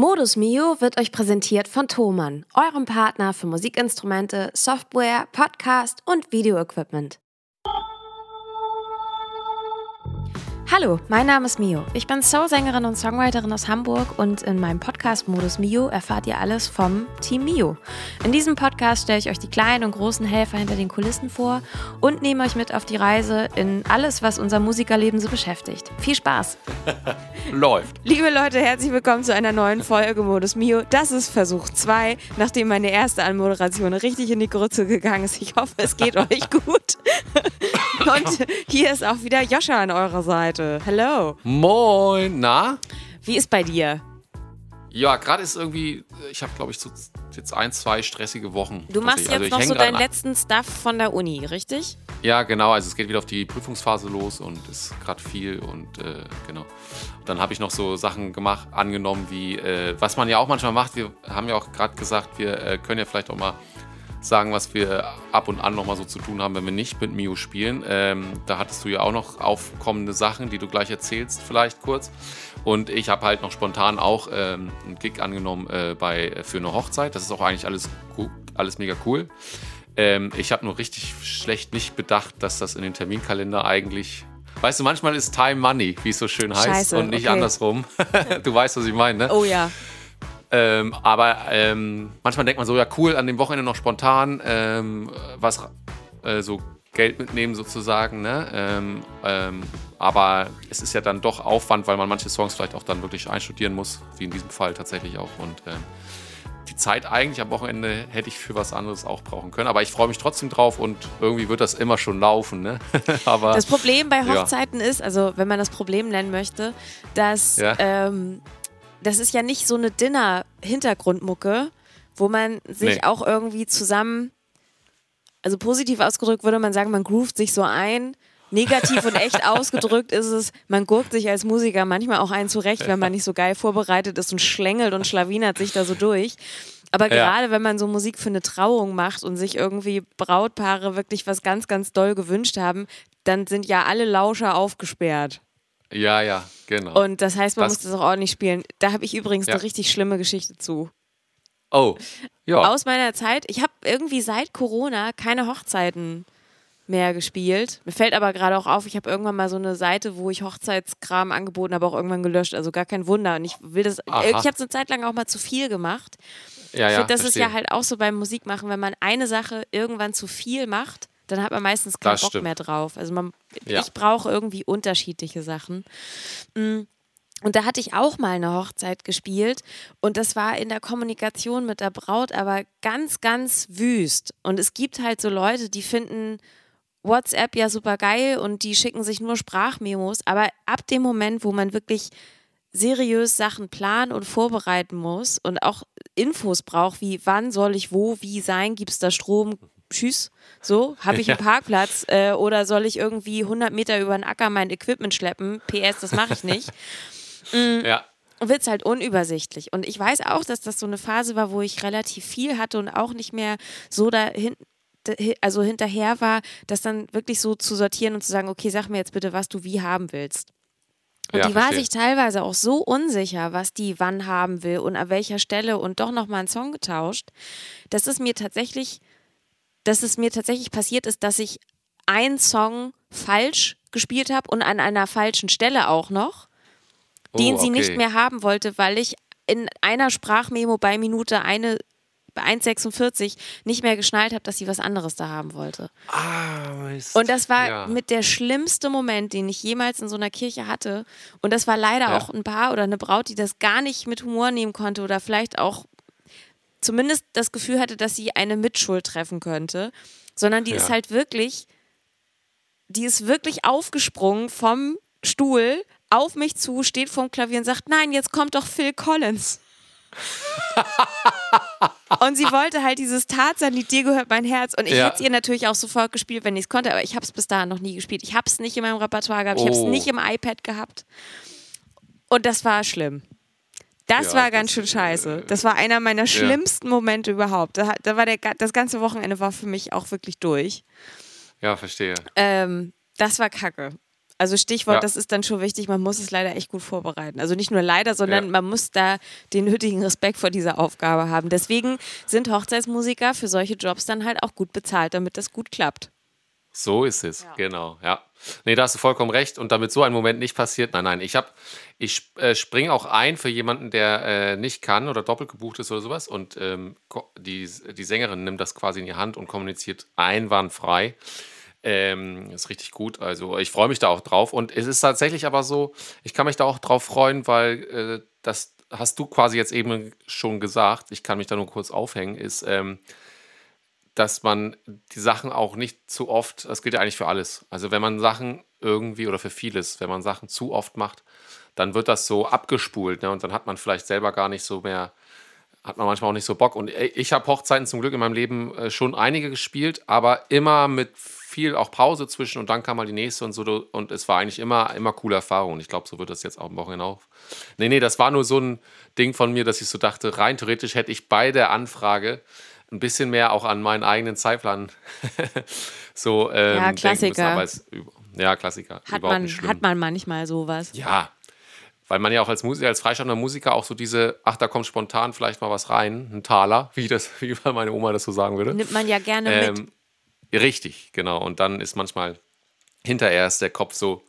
Modus Mio wird euch präsentiert von Thomann, eurem Partner für Musikinstrumente, Software, Podcast und Videoequipment. Hallo, mein Name ist Mio. Ich bin Soul-Sängerin und Songwriterin aus Hamburg und in meinem Podcast Modus Mio erfahrt ihr alles vom Team Mio. In diesem Podcast stelle ich euch die kleinen und großen Helfer hinter den Kulissen vor und nehme euch mit auf die Reise in alles, was unser Musikerleben so beschäftigt. Viel Spaß! Läuft. Liebe Leute, herzlich willkommen zu einer neuen Folge Modus Mio. Das ist Versuch 2, nachdem meine erste Anmoderation richtig in die Grütze gegangen ist. Ich hoffe, es geht euch gut. Und hier ist auch wieder Joscha an eurer Seite. Hello. Moin, na? Wie ist bei dir? Ja, gerade ist irgendwie, ich habe glaube ich so jetzt ein, zwei stressige Wochen. Du machst jetzt also noch so deinen letzten Stuff von der Uni, richtig? Ja, genau. Also es geht wieder auf die Prüfungsphase los und ist gerade viel und äh, genau. Dann habe ich noch so Sachen gemacht, angenommen, wie äh, was man ja auch manchmal macht. Wir haben ja auch gerade gesagt, wir äh, können ja vielleicht auch mal sagen, was wir ab und an nochmal so zu tun haben, wenn wir nicht mit Mio spielen. Ähm, da hattest du ja auch noch aufkommende Sachen, die du gleich erzählst, vielleicht kurz. Und ich habe halt noch spontan auch ähm, einen Gig angenommen äh, bei, für eine Hochzeit. Das ist auch eigentlich alles, alles mega cool. Ähm, ich habe nur richtig schlecht nicht bedacht, dass das in den Terminkalender eigentlich Weißt du, manchmal ist Time Money, wie es so schön heißt, Scheiße, und nicht okay. andersrum. du weißt, was ich meine, ne? Oh ja. Ähm, aber ähm, manchmal denkt man so, ja cool, an dem Wochenende noch spontan ähm, was äh, so Geld mitnehmen sozusagen. Ne? Ähm, ähm, aber es ist ja dann doch Aufwand, weil man manche Songs vielleicht auch dann wirklich einstudieren muss, wie in diesem Fall tatsächlich auch. Und ähm, die Zeit eigentlich am Wochenende hätte ich für was anderes auch brauchen können. Aber ich freue mich trotzdem drauf und irgendwie wird das immer schon laufen. Ne? aber, das Problem bei Hochzeiten ja. ist, also wenn man das Problem nennen möchte, dass ja. ähm, das ist ja nicht so eine Dinner-Hintergrundmucke, wo man sich Nee. auch irgendwie zusammen, also positiv ausgedrückt würde man sagen, man groovt sich so ein. Negativ und echt ausgedrückt ist es, man gurkt sich als Musiker manchmal auch einen zurecht, wenn man nicht so geil vorbereitet ist und schlängelt und schlawinert sich da so durch. Aber Ja. gerade wenn man so Musik für eine Trauung macht und sich irgendwie Brautpaare wirklich was ganz, ganz doll gewünscht haben, dann sind ja alle Lauscher aufgesperrt. Ja, ja, genau. Und das heißt, man Das- muss das auch ordentlich spielen. Da habe ich übrigens Ja. eine richtig schlimme Geschichte zu. oh, ja. Aus meiner Zeit, ich habe irgendwie seit Corona keine Hochzeiten mehr gespielt. Mir fällt aber gerade auch auf, ich habe irgendwann mal so eine Seite, wo ich Hochzeitskram angeboten habe, auch irgendwann gelöscht. Also gar kein Wunder. Und ich will das, Aha. ich habe es eine Zeit lang auch mal zu viel gemacht. ja, ich ja, finde, das ist verstehe. ja halt auch so beim Musikmachen, wenn man eine Sache irgendwann zu viel macht, dann hat man meistens keinen Das Bock stimmt. mehr drauf. Also man, Ja. ich brauche irgendwie unterschiedliche Sachen. Mm. Und da hatte ich auch mal eine Hochzeit gespielt und das war in der Kommunikation mit der Braut aber ganz, ganz wüst. Und es gibt halt so Leute, die finden WhatsApp ja super geil und die schicken sich nur Sprachmemos, aber ab dem Moment, wo man wirklich seriös Sachen planen und vorbereiten muss und auch Infos braucht, wie wann soll ich wo, wie sein, gibt es da Strom, tschüss, so, habe ich einen Parkplatz äh, oder soll ich irgendwie 100 Meter über den Acker mein Equipment schleppen, PS, das mache ich nicht, Ja, wird es halt unübersichtlich. Und ich weiß auch, dass das so eine Phase war, wo ich relativ viel hatte und auch nicht mehr so dahin, dahi- also hinterher war, das dann wirklich so zu sortieren und zu sagen, okay, sag mir jetzt bitte, was du wie haben willst. Und ja, die war verstehe. sich teilweise auch so unsicher, was die wann haben will und an welcher Stelle und doch nochmal einen Song getauscht, dass es mir tatsächlich, dass es mir tatsächlich passiert ist, dass ich einen Song falsch gespielt habe und an einer falschen Stelle auch noch, den Oh, sie nicht okay. mehr haben wollte, weil ich in einer Sprachmemo bei Minute eine bei 1,46 nicht mehr geschnallt habe, dass sie was anderes da haben wollte. Ah, Mist. Und das war ja. mit der schlimmste Moment, den ich jemals in so einer Kirche hatte. Und das war leider Ja. auch ein Paar oder eine Braut, die das gar nicht mit Humor nehmen konnte oder vielleicht auch zumindest das Gefühl hatte, dass sie eine Mitschuld treffen könnte, sondern die Ja. ist halt wirklich, die ist wirklich aufgesprungen vom Stuhl auf mich zu, steht vorm Klavier und sagt, nein, jetzt kommt doch Phil Collins. und sie wollte halt dieses Tarzan-Lied, dir gehört mein Herz. Und ich Ja. hätte es ihr natürlich auch sofort gespielt, wenn ich es konnte, aber ich habe es bis dahin noch nie gespielt. Ich habe es nicht in meinem Repertoire gehabt, ich habe es Oh. nicht im iPad gehabt. Und das war schlimm. Das Ja, war ganz das, schön scheiße. Das war einer meiner schlimmsten Momente überhaupt. Da, da war der, das ganze Wochenende war für mich auch wirklich durch. Ja, verstehe. Ähm, das war kacke. Also Stichwort, Ja. das ist dann schon wichtig, man muss es leider echt gut vorbereiten. Also nicht nur leider, sondern Ja. man muss da den nötigen Respekt vor dieser Aufgabe haben. Deswegen sind Hochzeitsmusiker für solche Jobs dann halt auch gut bezahlt, damit das gut klappt. So ist es, genau, ja. Nee, da hast du vollkommen recht. Und damit so ein Moment nicht passiert, nein, nein, ich habe, ich äh, springe auch ein für jemanden, der äh, nicht kann oder doppelt gebucht ist oder sowas. Und ähm, die, die Sängerin nimmt das quasi in die Hand und kommuniziert einwandfrei. Ähm, ist richtig gut. Also ich freue mich da auch drauf. Und es ist tatsächlich aber so, ich kann mich da auch drauf freuen, weil äh, das hast du quasi jetzt eben schon gesagt. Ich kann mich da nur kurz aufhängen, ist, ähm, dass man die Sachen auch nicht zu oft, das gilt ja eigentlich für alles. Also wenn man Sachen irgendwie oder für vieles, wenn man Sachen zu oft macht, dann wird das so abgespult ne? und dann hat man vielleicht selber gar nicht so mehr, hat man manchmal auch nicht so Bock. Und äh, ich habe Hochzeiten zum Glück in meinem Leben äh, schon einige gespielt, aber immer mit viel auch Pause zwischen und dann kam mal die nächste und so und es war eigentlich immer, immer coole Erfahrung. Und ich glaube, so wird das jetzt auch am Wochenende auch. Nee, nee, das war nur so ein Ding von mir, dass ich so dachte, rein theoretisch hätte ich bei der Anfrage ein bisschen mehr auch an meinen eigenen Zeitplan so ähm, Ja, denken müssen. Klassiker. Aber es, ja, Klassiker. Hat man, hat man manchmal sowas. Ja, weil man ja auch als Musiker, als freischaffender Musiker auch so diese, ach, da kommt spontan vielleicht mal was rein, ein Taler, wie das, wie meine Oma das so sagen würde. Nimmt man ja gerne mit. Ähm, richtig, genau. Und dann ist manchmal hinterher ist der Kopf so,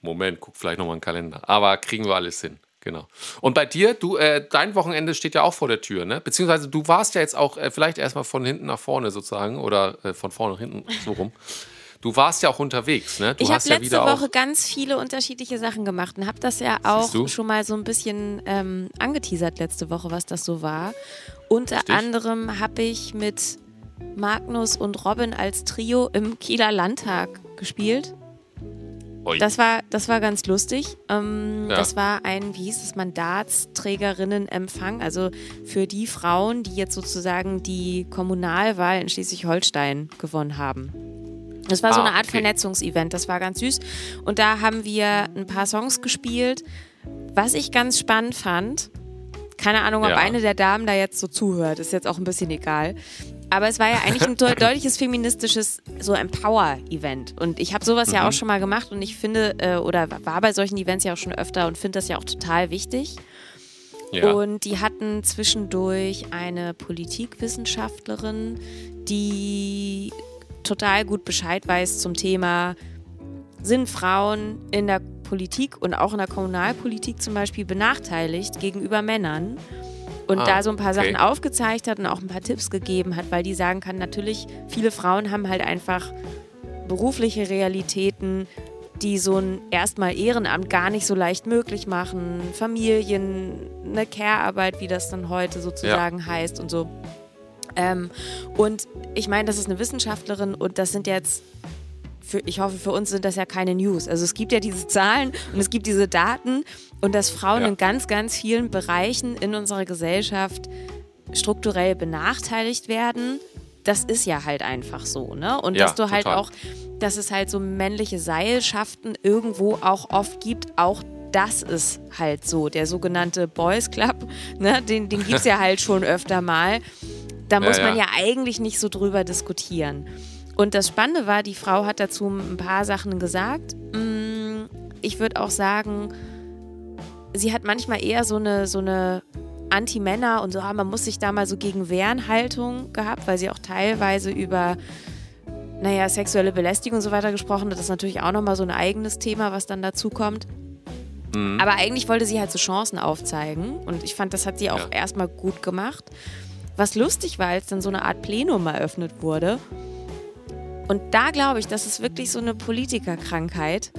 Moment, guck vielleicht nochmal einen Kalender. Aber kriegen wir alles hin. Genau. Und bei dir, du, äh, dein Wochenende steht ja auch vor der Tür, ne? Beziehungsweise du warst ja jetzt auch äh, vielleicht erstmal von hinten nach vorne sozusagen oder äh, von vorne nach hinten so rum. Du warst ja auch unterwegs, ne? Du Ich habe ja letzte Woche ganz viele unterschiedliche Sachen gemacht und habe das ja auch schon mal so ein bisschen ähm, angeteasert letzte Woche, was das so war. Unter Richtig. anderem habe ich mit Magnus und Robin als Trio im Kieler Landtag gespielt. Das war, das war ganz lustig. Ähm, Ja. Das war ein, wie hieß es, Mandatsträgerinnenempfang. Also für die Frauen, die jetzt sozusagen die Kommunalwahl in Schleswig-Holstein gewonnen haben. Das war so Ah, eine Art okay. Vernetzungsevent, das war ganz süß. Und da haben wir ein paar Songs gespielt. Was ich ganz spannend fand, keine Ahnung, ob Ja. eine der Damen da jetzt so zuhört, ist jetzt auch ein bisschen egal. Aber es war ja eigentlich ein de- deutliches feministisches so Empower-Event. Und ich habe sowas ja auch schon mal gemacht und ich finde, äh, oder war bei solchen Events ja auch schon öfter und finde das ja auch total wichtig. Ja. Und die hatten zwischendurch eine Politikwissenschaftlerin, die total gut Bescheid weiß zum Thema, sind Frauen in der Politik und auch in der Kommunalpolitik zum Beispiel benachteiligt gegenüber Männern. Und Ah, da so ein paar okay. Sachen aufgezeigt hat und auch ein paar Tipps gegeben hat, weil die sagen kann, natürlich, viele Frauen haben halt einfach berufliche Realitäten, die so ein erstmal Ehrenamt gar nicht so leicht möglich machen. Familien, eine Care-Arbeit, wie das dann heute sozusagen heißt und so. Ähm, und ich meine, das ist eine Wissenschaftlerin und das sind jetzt, für, ich hoffe, für uns sind das ja keine News. Also es gibt ja diese Zahlen und es gibt diese Daten und dass Frauen Ja. in ganz, ganz vielen Bereichen in unserer Gesellschaft strukturell benachteiligt werden. Das ist ja halt einfach so, ne? Und Ja, dass du halt total. auch, dass es halt so männliche Seilschaften irgendwo auch oft gibt, auch das ist halt so. Der sogenannte Boys Club, ne? Den, den gibt es ja halt schon öfter mal. Da Ja, muss man ja. ja eigentlich nicht so drüber diskutieren. Und das Spannende war, die Frau hat dazu ein paar Sachen gesagt. Mm, Ich würde auch sagen, sie hat manchmal eher so eine, so eine Anti-Männer und so, ah, man muss sich da mal so gegen wehren Haltung gehabt, weil sie auch teilweise über, naja, sexuelle Belästigung und so weiter gesprochen hat. Das ist natürlich auch nochmal so ein eigenes Thema, was dann dazu kommt. Mhm. Aber eigentlich wollte sie halt so Chancen aufzeigen und ich fand, das hat sie auch Ja. erstmal gut gemacht. Was lustig war, als dann so eine Art Plenum eröffnet wurde. Und da glaube ich, das ist wirklich so eine Politikerkrankheit.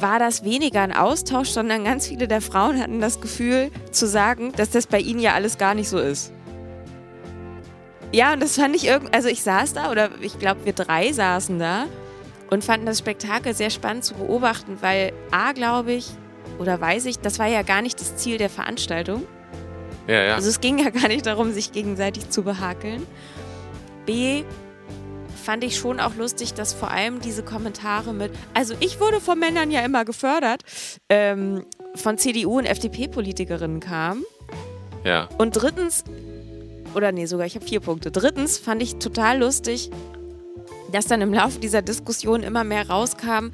War das weniger ein Austausch, sondern ganz viele der Frauen hatten das Gefühl zu sagen, dass das bei ihnen ja alles gar nicht so ist. Ja, und das fand ich irgendwie, also ich saß da oder ich glaube wir drei saßen da und fanden das Spektakel sehr spannend zu beobachten, weil A, glaube ich, oder weiß ich, das war ja gar nicht das Ziel der Veranstaltung. ja, ja. Also es ging ja gar nicht darum, sich gegenseitig zu behakeln. B fand ich schon auch lustig, dass vor allem diese Kommentare mit, also ich wurde von Männern ja immer gefördert, ähm, von CDU und FDP-Politikerinnen kamen. ja. Und drittens, oder nee, sogar ich habe vier Punkte. Drittens fand ich total lustig, dass dann im Laufe dieser Diskussion immer mehr rauskam,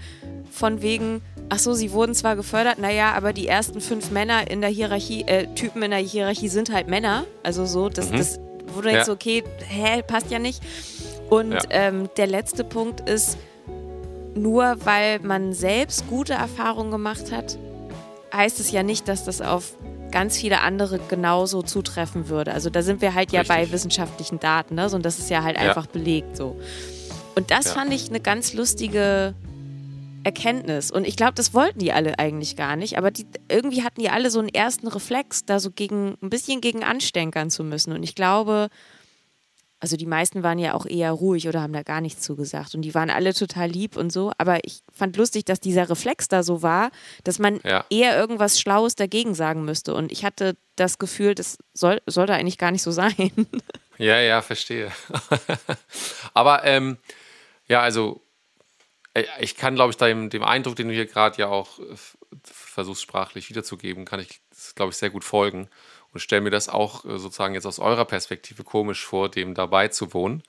von wegen, ach so, sie wurden zwar gefördert, naja, aber die ersten fünf Männer in der Hierarchie, äh, Typen in der Hierarchie sind halt Männer. Also so, das, mhm. das wo du denkst, ja. okay, hä, passt ja nicht. Und ja. Ähm, der letzte Punkt ist, nur weil man selbst gute Erfahrungen gemacht hat, heißt es ja nicht, dass das auf ganz viele andere genauso zutreffen würde. Also da sind wir halt ja Richtig. bei wissenschaftlichen Daten, ne? und das ist ja halt ja. einfach belegt so. Und das ja. fand ich eine ganz lustige Erkenntnis. Und ich glaube, das wollten die alle eigentlich gar nicht. Aber die, irgendwie hatten die alle so einen ersten Reflex, da so gegen ein bisschen gegen anstänkern zu müssen. Und ich glaube, also die meisten waren ja auch eher ruhig oder haben da gar nichts zugesagt. Und die waren alle total lieb und so. Aber ich fand lustig, dass dieser Reflex da so war, dass man ja. eher irgendwas Schlaues dagegen sagen müsste. Und ich hatte das Gefühl, das soll, sollte eigentlich gar nicht so sein. Ja, ja, verstehe. Aber ähm, ja, also äh, ich kann, glaube ich, dem, dem Eindruck, den du hier gerade ja auch äh, versuchst sprachlich wiederzugeben, kann ich, glaube ich, sehr gut folgen und stelle mir das auch äh, sozusagen jetzt aus eurer Perspektive komisch vor, dem dabei zu wohnen.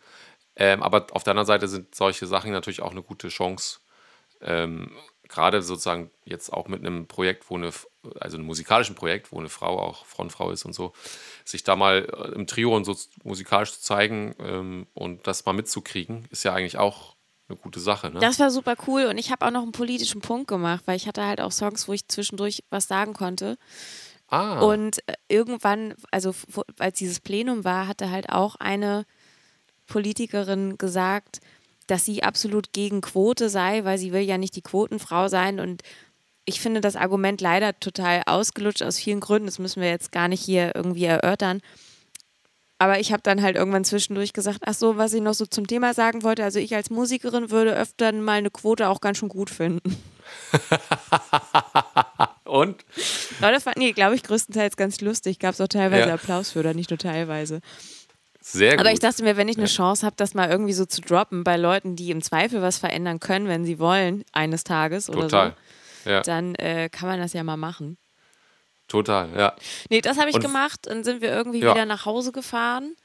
Ähm, aber auf der anderen Seite sind solche Sachen natürlich auch eine gute Chance, ähm, gerade sozusagen jetzt auch mit einem Projekt, wo eine, also einem musikalischen Projekt, wo eine Frau auch Frontfrau ist und so, sich da mal im Trio und so musikalisch zu zeigen ähm, und das mal mitzukriegen, ist ja eigentlich auch eine gute Sache. Ne? Das war super cool und ich habe auch noch einen politischen Punkt gemacht, weil ich hatte halt auch Songs, wo ich zwischendurch was sagen konnte. Ah. Und äh, irgendwann, also als dieses Plenum war, hatte halt auch eine Politikerin gesagt, dass sie absolut gegen Quote sei, weil sie will ja nicht die Quotenfrau sein und ich finde das Argument leider total ausgelutscht aus vielen Gründen. Das müssen wir jetzt gar nicht hier irgendwie erörtern. Aber ich habe dann halt irgendwann zwischendurch gesagt, ach so, was ich noch so zum Thema sagen wollte. Also ich als Musikerin würde öfter mal eine Quote auch ganz schön gut finden. Und? Leute fanden die, glaube ich, größtenteils ganz lustig. Gab es auch teilweise ja. Applaus für, oder nicht nur teilweise. Sehr gut. Aber ich dachte mir, wenn ich eine Chance habe, das mal irgendwie so zu droppen bei Leuten, die im Zweifel was verändern können, wenn sie wollen, eines Tages oder Total. so, ja. dann äh, kann man das ja mal machen. Total, ja. Nee, das habe ich Und, gemacht. Dann sind wir irgendwie ja. wieder nach Hause gefahren.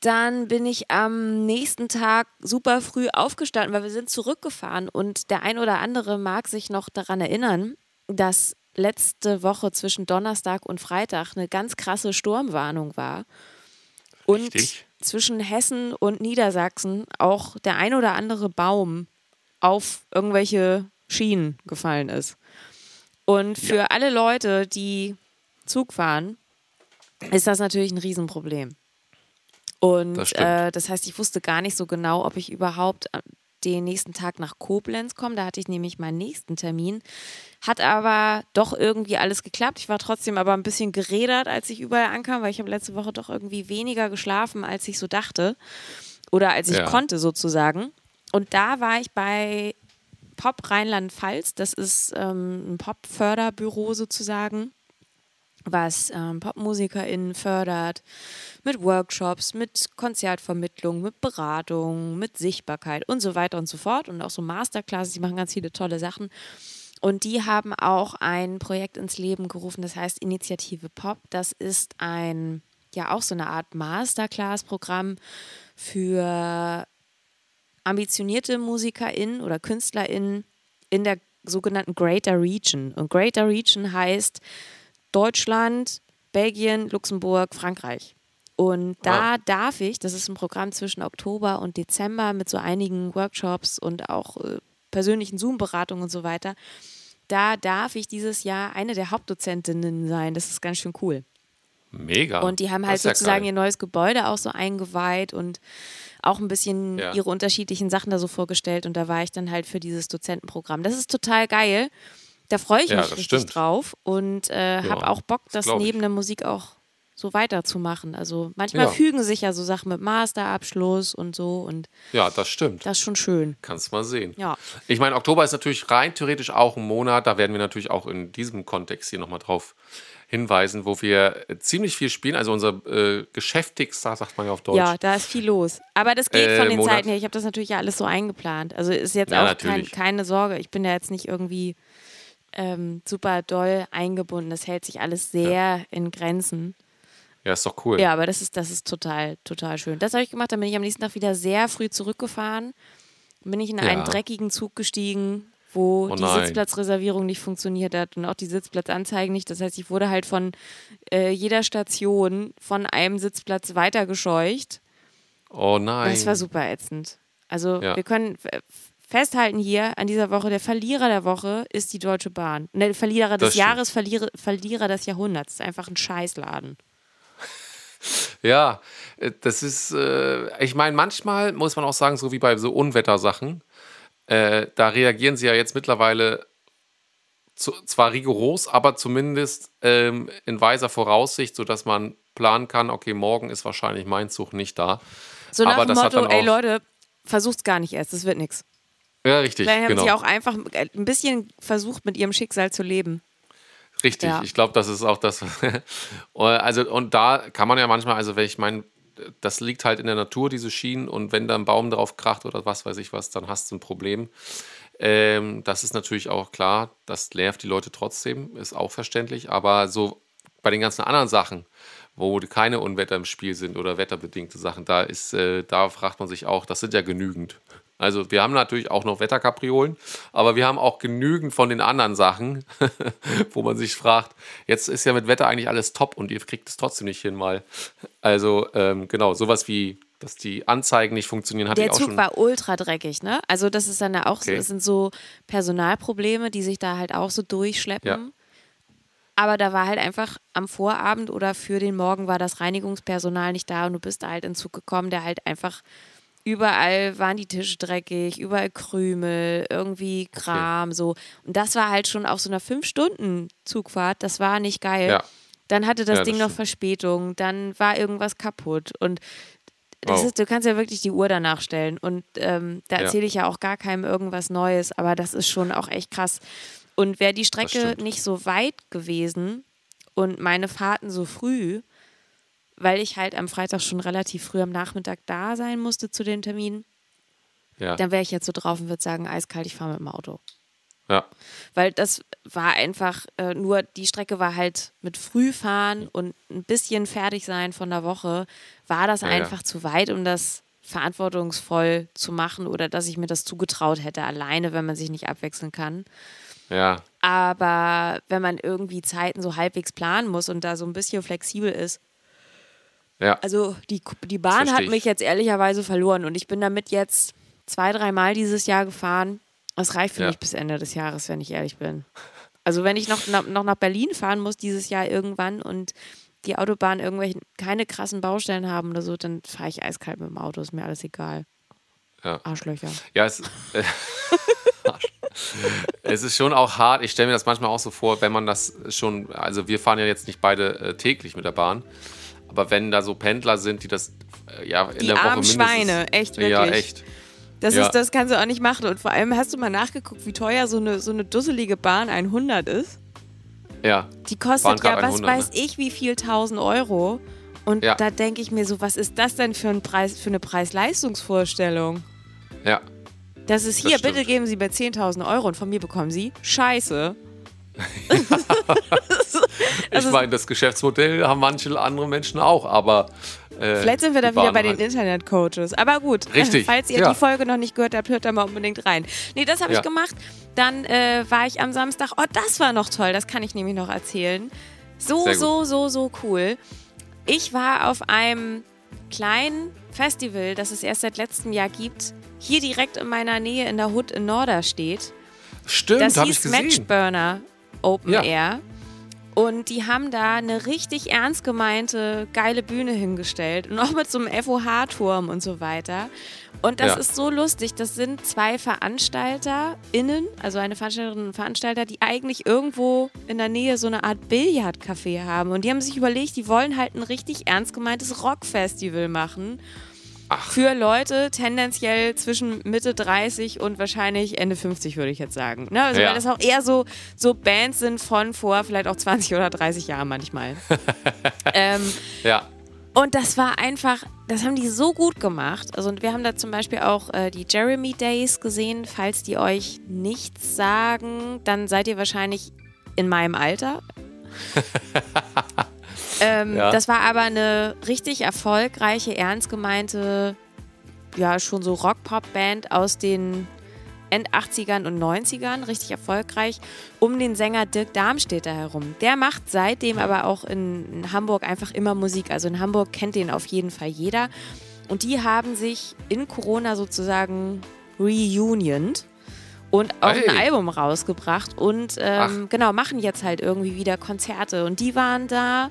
Dann bin ich am nächsten Tag super früh aufgestanden, weil wir sind zurückgefahren. Und der ein oder andere mag sich noch daran erinnern, dass letzte Woche zwischen Donnerstag und Freitag eine ganz krasse Sturmwarnung war. Und Richtig. zwischen Hessen und Niedersachsen auch der ein oder andere Baum auf irgendwelche Schienen gefallen ist. Und für ja. alle Leute, die Zug fahren, ist das natürlich ein Riesenproblem. Und das, äh, das, heißt, ich wusste gar nicht so genau, ob ich überhaupt äh, den nächsten Tag nach Koblenz komme. Da hatte ich nämlich meinen nächsten Termin. Hat aber doch irgendwie alles geklappt. Ich war trotzdem aber ein bisschen gerädert, als ich überall ankam, weil ich habe letzte Woche doch irgendwie weniger geschlafen, als ich so dachte. Oder als ich ja. konnte sozusagen. Und da war ich bei Pop Rheinland-Pfalz. Das ist ähm, ein Pop-Förderbüro sozusagen, was ähm, PopmusikerInnen fördert mit Workshops, mit Konzertvermittlung, mit Beratung, mit Sichtbarkeit und so weiter und so fort. Und auch so Masterclasses, die machen ganz viele tolle Sachen. Und die haben auch ein Projekt ins Leben gerufen, das heißt Initiative Pop. Das ist ein, ja, auch so eine Art Masterclass-Programm für ambitionierte MusikerInnen oder KünstlerInnen in der sogenannten Greater Region. Und Greater Region heißt Deutschland, Belgien, Luxemburg, Frankreich. Und da ah. darf ich, das ist ein Programm zwischen Oktober und Dezember mit so einigen Workshops und auch äh, persönlichen Zoom-Beratungen und so weiter, da darf ich dieses Jahr eine der Hauptdozentinnen sein. Das ist ganz schön cool. Mega. Und die haben halt sozusagen ja ihr neues Gebäude auch so eingeweiht und auch ein bisschen ja. ihre unterschiedlichen Sachen da so vorgestellt und da war ich dann halt für dieses Dozentenprogramm. Das ist total geil. Da freue ich ja, mich richtig stimmt. drauf und äh, ja, habe auch Bock, das, das neben der Musik auch so weiterzumachen. Also manchmal fügen sich ja so Sachen mit Masterabschluss und so und ja, das stimmt. Das ist schon schön. Kannst mal sehen. Ja. Ich meine, Oktober ist natürlich rein theoretisch auch ein Monat. Da werden wir natürlich auch in diesem Kontext hier nochmal drauf hinweisen, wo wir ziemlich viel spielen. Also unser äh, geschäftigster, sagt man ja auf Deutsch. Ja, da ist viel los. Aber das geht äh, von den Monat. Zeiten her. Ich habe das natürlich ja alles so eingeplant. Also ist jetzt ja, auch kein, keine Sorge. Ich bin ja jetzt nicht irgendwie ähm, super doll eingebunden. Das hält sich alles sehr ja. in Grenzen. Ja, ist doch cool. Ja, aber das ist, das ist total, total schön. Das habe ich gemacht. Dann bin ich am nächsten Tag wieder sehr früh zurückgefahren. Bin ich in einen ja. dreckigen Zug gestiegen wo Oh die. Sitzplatzreservierung nicht funktioniert hat und auch die Sitzplatzanzeigen nicht. Das heißt, ich wurde halt von äh, jeder Station von einem Sitzplatz weitergescheucht. Oh nein. Das war super ätzend. Also Ja. wir können f- festhalten hier an dieser Woche, der Verlierer der Woche ist die Deutsche Bahn. Ne, der Verlierer des. Jahres, Verlierer, Verlierer des Jahrhunderts. Das ist einfach ein Scheißladen. Ja, äh, das ist, äh, ich meine, manchmal muss man auch sagen, so wie bei so Unwettersachen, äh, da reagieren sie ja jetzt mittlerweile zu, zwar rigoros, aber zumindest ähm, in weiser Voraussicht, sodass man planen kann, okay, morgen ist wahrscheinlich mein Zug nicht da. So nach Aber dem das hat Motto, ey Leute, versucht's gar nicht erst, das wird nichts. Ja, richtig, Vielleicht haben genau. sie auch einfach äh, ein bisschen versucht, mit ihrem Schicksal zu leben. Richtig, Ja. ich glaube, das ist auch das. also, und da kann man ja manchmal, also, wenn ich meine, das liegt halt in der Natur, diese Schienen, und wenn da ein Baum drauf kracht oder was weiß ich was, dann hast du ein Problem. Ähm, das ist natürlich auch klar, das nervt die Leute trotzdem, ist auch verständlich, aber so bei den ganzen anderen Sachen, wo keine Unwetter im Spiel sind oder wetterbedingte Sachen, da ist, äh, da fragt man sich auch, das sind ja genügend. Also wir haben natürlich auch noch Wetterkapriolen, aber wir haben auch genügend von den anderen Sachen, wo man sich fragt, jetzt ist ja mit Wetter eigentlich alles top und ihr kriegt es trotzdem nicht hin mal. Also ähm, genau, sowas wie, dass die Anzeigen nicht funktionieren, hatte Der ich auch Zug schon. war ultra dreckig, ne? Also das ist dann ja auch, so, Okay. das sind so Personalprobleme, die sich da halt auch so durchschleppen. Ja. Aber da war halt einfach am Vorabend oder für den Morgen war das Reinigungspersonal nicht da und du bist da halt in den Zug gekommen, der halt einfach überall waren die Tische dreckig, überall Krümel, irgendwie Kram, so. Und das war halt schon auf so einer Fünf-Stunden-Zugfahrt, das war nicht geil. Ja. Dann hatte das Ja, das Ding noch stimmt. Verspätung, dann war irgendwas kaputt und das Oh. ist, du kannst ja wirklich die Uhr danach stellen und ähm, da Ja. erzähle ich ja auch gar keinem irgendwas Neues, aber das ist schon auch echt krass. Und wäre die Strecke nicht so weit gewesen und meine Fahrten so früh, weil ich halt am Freitag schon relativ früh am Nachmittag da sein musste zu den Terminen, Ja, dann wäre ich jetzt so drauf und würde sagen, eiskalt, ich fahre mit dem Auto. ja, Weil das war einfach, äh, nur die Strecke war halt mit Frühfahren und ein bisschen fertig sein von der Woche, war das Ja, ja. einfach zu weit, um das verantwortungsvoll zu machen oder dass ich mir das zugetraut hätte, alleine, wenn man sich nicht abwechseln kann. ja, Aber wenn man irgendwie Zeiten so halbwegs planen muss und da so ein bisschen flexibel ist, ja. also die, die Bahn hat ich. mich jetzt ehrlicherweise verloren und ich bin damit jetzt zwei, dreimal dieses Jahr gefahren. Das reicht für Ja. mich bis Ende des Jahres, wenn ich ehrlich bin. Also wenn ich noch, noch, noch nach Berlin fahren muss dieses Jahr irgendwann und die Autobahn irgendwelche keine krassen Baustellen haben oder so, dann fahre ich eiskalt mit dem Auto, ist mir alles egal. Ja. Arschlöcher. Ja, es, äh, es ist schon auch hart. Ich stelle mir das manchmal auch so vor, wenn man das schon, also wir fahren ja jetzt nicht beide äh, täglich mit der Bahn, aber wenn da so Pendler sind, die das äh, ja in Die der Woche armen mindestens, Schweine, echt Ja, wirklich. echt. Das, Ja. ist, das kannst du auch nicht machen. Und vor allem hast du mal nachgeguckt, wie teuer so eine, so eine dusselige Bahn 100 ist? Ja, Die kostet ja, was 100, weiß ne? ich, wie viel tausend Euro. Und Ja. da denke ich mir so, was ist das denn für, ein Preis, für eine Preis-Leistungsvorstellung? ja, Das ist hier, stimmt. bitte geben Sie mir 10.000 Euro und von mir bekommen Sie Scheiße. ich Also- meine, das Geschäftsmodell haben manche andere Menschen auch, aber äh, Vielleicht sind wir da wieder bei den halt. Internetcoaches. Aber gut, Richtig, falls ihr ja. die Folge noch nicht gehört habt, hört da mal unbedingt rein. Nee, das habe Ja. ich gemacht. Dann äh, war ich am Samstag, oh, das war noch toll, das kann ich nämlich noch erzählen. So, so, so, so cool. Ich war auf einem kleinen Festival, das es erst seit letztem Jahr gibt, hier direkt in meiner Nähe in der Hood in Norderstedt. Stimmt, Das habe ich hieß gesehen. Matchburner Open Ja. Air. Und die haben da eine richtig ernst gemeinte, geile Bühne hingestellt. Und auch mit so einem FOH-Turm und so weiter. Und das Ja. ist so lustig. Das sind zwei VeranstalterInnen, also eine Veranstalterin und Veranstalter, die eigentlich irgendwo in der Nähe so eine Art Billardcafé haben. Und die haben sich überlegt, die wollen halt ein richtig ernst gemeintes Rockfestival machen. Ach. Für Leute tendenziell zwischen Mitte 30 und wahrscheinlich Ende 50, würde ich jetzt sagen. Ne? Also, Ja. weil das auch eher so, so Bands sind von vor vielleicht auch 20 oder 30 Jahren manchmal. ähm, Ja, und das war einfach, das haben die so gut gemacht. Also und wir haben da zum Beispiel auch äh, die Jeremy Days gesehen. Falls die euch nichts sagen, dann seid ihr wahrscheinlich in meinem Alter. ähm, Ja. Das war aber eine richtig erfolgreiche, ernst gemeinte, ja, schon so Rock-Pop-Band aus den End 80ern und 90ern, richtig erfolgreich, um den Sänger Dirk Darmstädter herum. Der macht seitdem aber auch in, in Hamburg einfach immer Musik. Also in Hamburg kennt den auf jeden Fall jeder. Und die haben sich in Corona sozusagen reunioned und auch Hey. ein Album rausgebracht und ähm, genau, machen jetzt halt irgendwie wieder Konzerte. Und die waren da.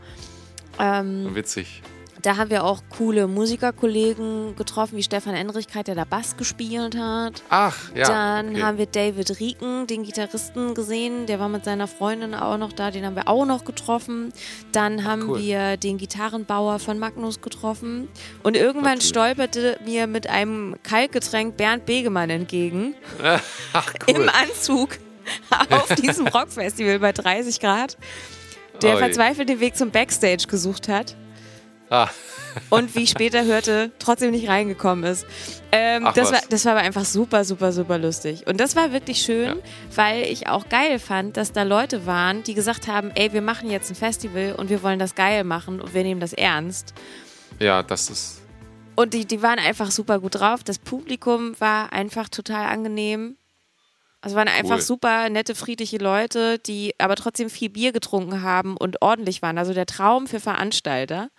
Ähm, Witzig. da haben wir auch coole Musikerkollegen getroffen, wie Stefan Endrichkeit, der da Bass gespielt hat. Ach, ja. Dann okay. haben wir David Rieken, den Gitarristen, gesehen. Der war mit seiner Freundin auch noch da. Den haben wir auch noch getroffen. Dann haben cool. wir den Gitarrenbauer von Magnus getroffen. Und irgendwann Natürlich. stolperte mir mit einem Kaltgetränk Bernd Begemann entgegen. Ach, Im cool. Anzug auf diesem Rockfestival bei 30 Grad. Der Oi. verzweifelt den Weg zum Backstage gesucht hat Ah, und wie ich später hörte, trotzdem nicht reingekommen ist. Ähm, Ach das, war, das war aber einfach super, super, super lustig. Und das war wirklich schön, weil ich auch geil fand, dass da Leute waren, die gesagt haben, ey, wir machen jetzt ein Festival und wir wollen das geil machen und wir nehmen das ernst. ja, das ist. Und die, die waren einfach super gut drauf. Das Publikum war einfach total angenehm. Also waren einfach Cool. super nette, friedliche Leute, die aber trotzdem viel Bier getrunken haben und ordentlich waren. Also der Traum für Veranstalter.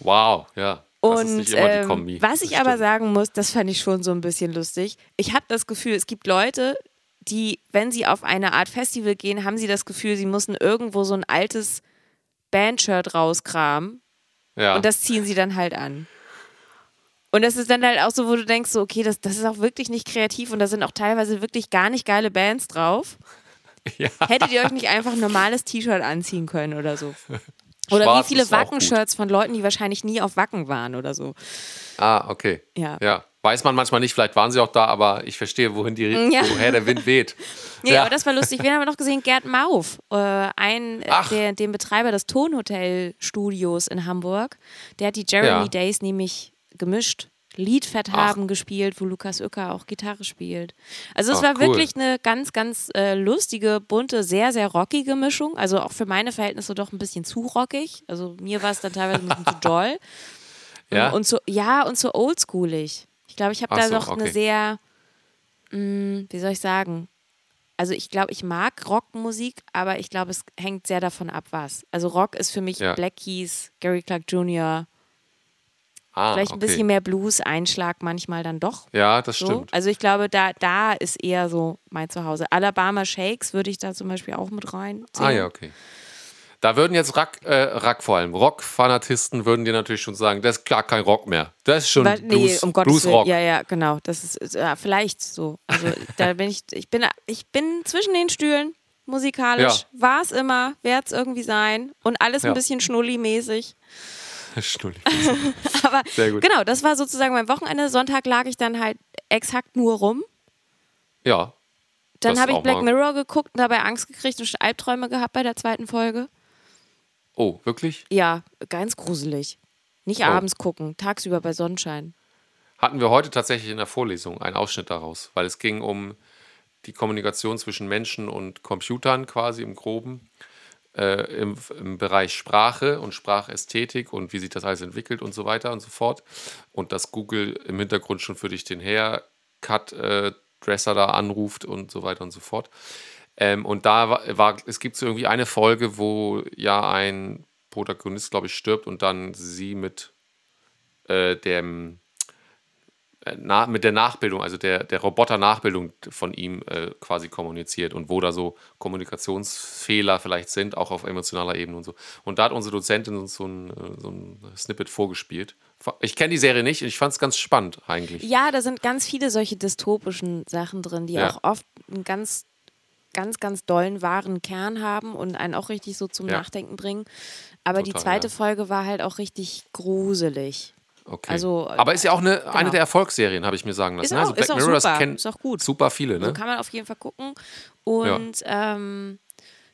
Wow, ja. Das ist Und nicht immer die ähm, Kombi. was ich aber sagen muss, das fand ich schon so ein bisschen lustig. Ich habe das Gefühl, es gibt Leute, die, wenn sie auf eine Art Festival gehen, haben sie das Gefühl, sie müssen irgendwo so ein altes Bandshirt rauskramen Ja. und das ziehen sie dann halt an. Und das ist dann halt auch so, wo du denkst, so, okay, das, das ist auch wirklich nicht kreativ und da sind auch teilweise wirklich gar nicht geile Bands drauf. ja. Hättet ihr euch nicht einfach ein normales T-Shirt anziehen können oder so? Oder Schwarz wie viele. Wacken-Shirts von Leuten, die wahrscheinlich nie auf Wacken waren oder so. Ah, okay. Ja. Ja. Weiß man manchmal nicht, vielleicht waren sie auch da, aber ich verstehe, wohin die, Ja. woher der Wind weht. Nee, Ja. aber das war lustig. Wir haben noch gesehen, Gerd Mauf, äh, ein, äh, der, den Betreiber des Tonhotel-Studios in Hamburg. Der hat die Jeremy Ja. Days nämlich gemischt. Liedfett haben gespielt, wo Lukas Uecker auch Gitarre spielt. Also es Ach, war cool. wirklich eine ganz, ganz äh, lustige, bunte, sehr, sehr rockige Mischung. Also auch für meine Verhältnisse doch ein bisschen zu rockig. Also mir war es dann teilweise ein bisschen zu doll. Ja? Und so, ja, und so oldschoolig. Ich glaube, ich habe da so, noch eine okay. sehr, mh, wie soll ich sagen? Also ich glaube, ich mag Rockmusik, aber ich glaube, es hängt sehr davon ab, was. Also Rock ist für mich Ja. Black Keys, Gary Clark Jr., ah, vielleicht ein okay. bisschen mehr Blues, Einschlag manchmal dann doch. Ja, das So. stimmt. Also ich glaube, da, da ist eher so mein Zuhause. Alabama Shakes würde ich da zum Beispiel auch mit rein. Ah ja, okay. Da würden jetzt Rack, äh, Rack vor allem, Rock-Fanatisten würden dir natürlich schon sagen, das ist klar kein Rock mehr. Das ist schon Wa- nee, Blues, um Gottes Willen. Bluesrock. Ja, ja, genau. Das ist, ist ja, vielleicht so. Also da bin ich, ich bin, ich bin zwischen den Stühlen, musikalisch. War es immer, werde es irgendwie sein. Und alles Ja. ein bisschen schnulli-mäßig. Schnulli. Aber Sehr gut. genau, das war sozusagen mein Wochenende. Sonntag lag ich dann halt exakt nur rum. Ja, Dann habe ich Black Mirror geguckt und dabei Angst gekriegt und Albträume gehabt bei der zweiten Folge. oh, wirklich? Ja, ganz gruselig. Nicht Oh. abends gucken, tagsüber bei Sonnenschein. Hatten wir heute tatsächlich in der Vorlesung einen Ausschnitt daraus, weil es ging um die Kommunikation zwischen Menschen und Computern quasi im Groben, äh, im, im Bereich Sprache und Sprachästhetik und wie sich das alles entwickelt und so weiter und so fort. Und dass Google im Hintergrund schon für dich den Haircut-Dresser da anruft und so weiter und so fort. Ähm, und da war, war, es gibt so irgendwie eine Folge, wo ja ein Protagonist, glaube ich, stirbt und dann sie mit äh, dem äh, na, mit der Nachbildung, also der, der Roboter-Nachbildung von ihm äh, quasi kommuniziert und wo da so Kommunikationsfehler vielleicht sind, auch auf emotionaler Ebene und so. Und da hat unsere Dozentin uns so ein, äh, so ein Snippet vorgespielt. Ich kenne die Serie nicht, ich fand es ganz spannend eigentlich. Ja, da sind ganz viele solche dystopischen Sachen drin, die Ja. auch oft einen ganz, ganz, ganz dollen, wahren Kern haben und einen auch richtig so zum Ja. Nachdenken bringen. Aber die Total, zweite ja. Folge war halt auch richtig gruselig. Okay. Also, Aber ist ja auch eine, eine genau. der Erfolgsserien, habe ich mir sagen lassen. Ist ne? auch- also Black ist auch Mirror, das super, kennen ist auch gut. super viele, ne? So kann man auf jeden Fall gucken. Und ähm,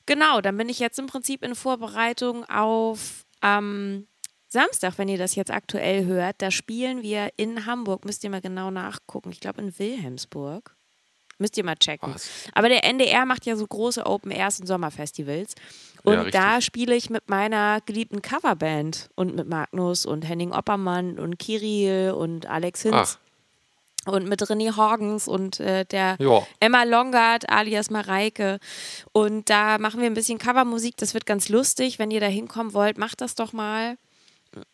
genau, dann bin ich jetzt im Prinzip in Vorbereitung auf am Samstag, wenn ihr das jetzt aktuell hört. Da spielen wir in Hamburg, müsst ihr mal genau nachgucken. Ich glaube in Wilhelmsburg. Müsst ihr mal checken. Was? Aber der NDR macht ja so große Open Airs und Sommerfestivals. Und Ja, da spiele ich mit meiner geliebten Coverband und mit Magnus und Henning Oppermann und Kirill und Alex Hinz. Ach, und mit René Horgens und äh, der Ja. Emma Longard alias Mareike. Und da machen wir ein bisschen Covermusik. Das wird ganz lustig. Wenn ihr da hinkommen wollt, macht das doch mal.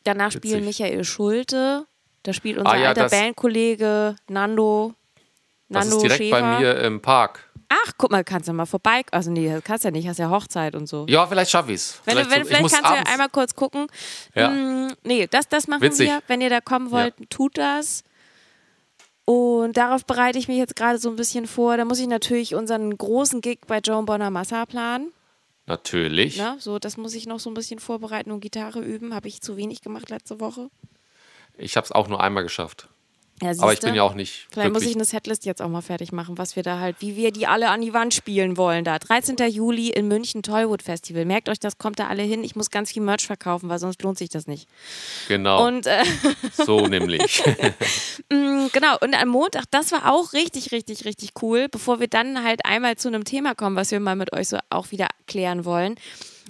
Danach spielen Witzig. Michael Schulte. Da spielt unser Ah ja, alter Bandkollege Nando. Das Nando ist direkt Schäfer. bei mir im Park. Ach, guck mal, kannst du mal vorbei. Also nee, kannst ja nicht, hast ja Hochzeit und so. Ja, vielleicht schaffe ich es. Wenn du, wenn, vielleicht kannst du ja einmal kurz gucken. Ja. Mm, nee, das, das machen Witzig. wir. Wenn ihr da kommen wollt, tut das. Und darauf bereite ich mich jetzt gerade so ein bisschen vor. Da muss ich natürlich unseren großen Gig bei Joan Bonner Massa planen. Natürlich. Ne? So, das muss ich noch so ein bisschen vorbereiten und Gitarre üben. Habe ich zu wenig gemacht letzte Woche. Ich habe es auch nur einmal geschafft. Ja, Aber ich bin ja auch nicht Vielleicht muss wirklich ich eine Setlist jetzt auch mal fertig machen, was wir da halt, wie wir die alle an die Wand spielen wollen da. 13. Juli in München Tollwood Festival. Merkt euch, das kommt da alle hin. Ich muss ganz viel Merch verkaufen, weil sonst lohnt sich das nicht. Genau, Und äh, so nämlich. Mm, Genau, und am Montag, das war auch richtig, richtig, richtig cool, bevor wir dann halt einmal zu einem Thema kommen, was wir mal mit euch so auch wieder klären wollen.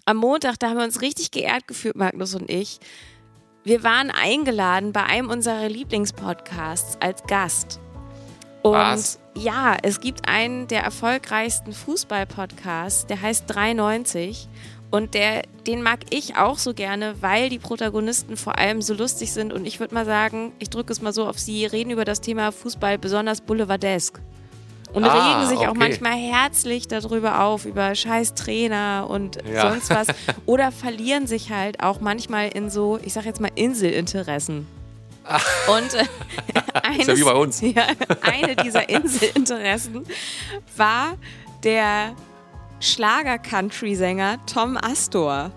Am Montag, da haben wir uns richtig geehrt gefühlt, Magnus und ich. Wir waren eingeladen bei einem unserer Lieblingspodcasts als Gast. Und Was? ja, es gibt einen der erfolgreichsten Fußball-Podcasts, der heißt 93. Und der, den mag ich auch so gerne, weil die Protagonisten vor allem so lustig sind. Und ich würde mal sagen, ich drücke es mal so auf sie, reden über das Thema Fußball besonders boulevardesk. Und Ah, regen sich auch okay. manchmal herzlich darüber auf, über scheiß Trainer und Ja. sonst was. Oder verlieren sich halt auch manchmal in so, ich sag jetzt mal, Inselinteressen. Und äh, eines, Ah. ja wie bei uns. Ja, eine dieser Inselinteressen war der Schlager-Country-Sänger Tom Astor.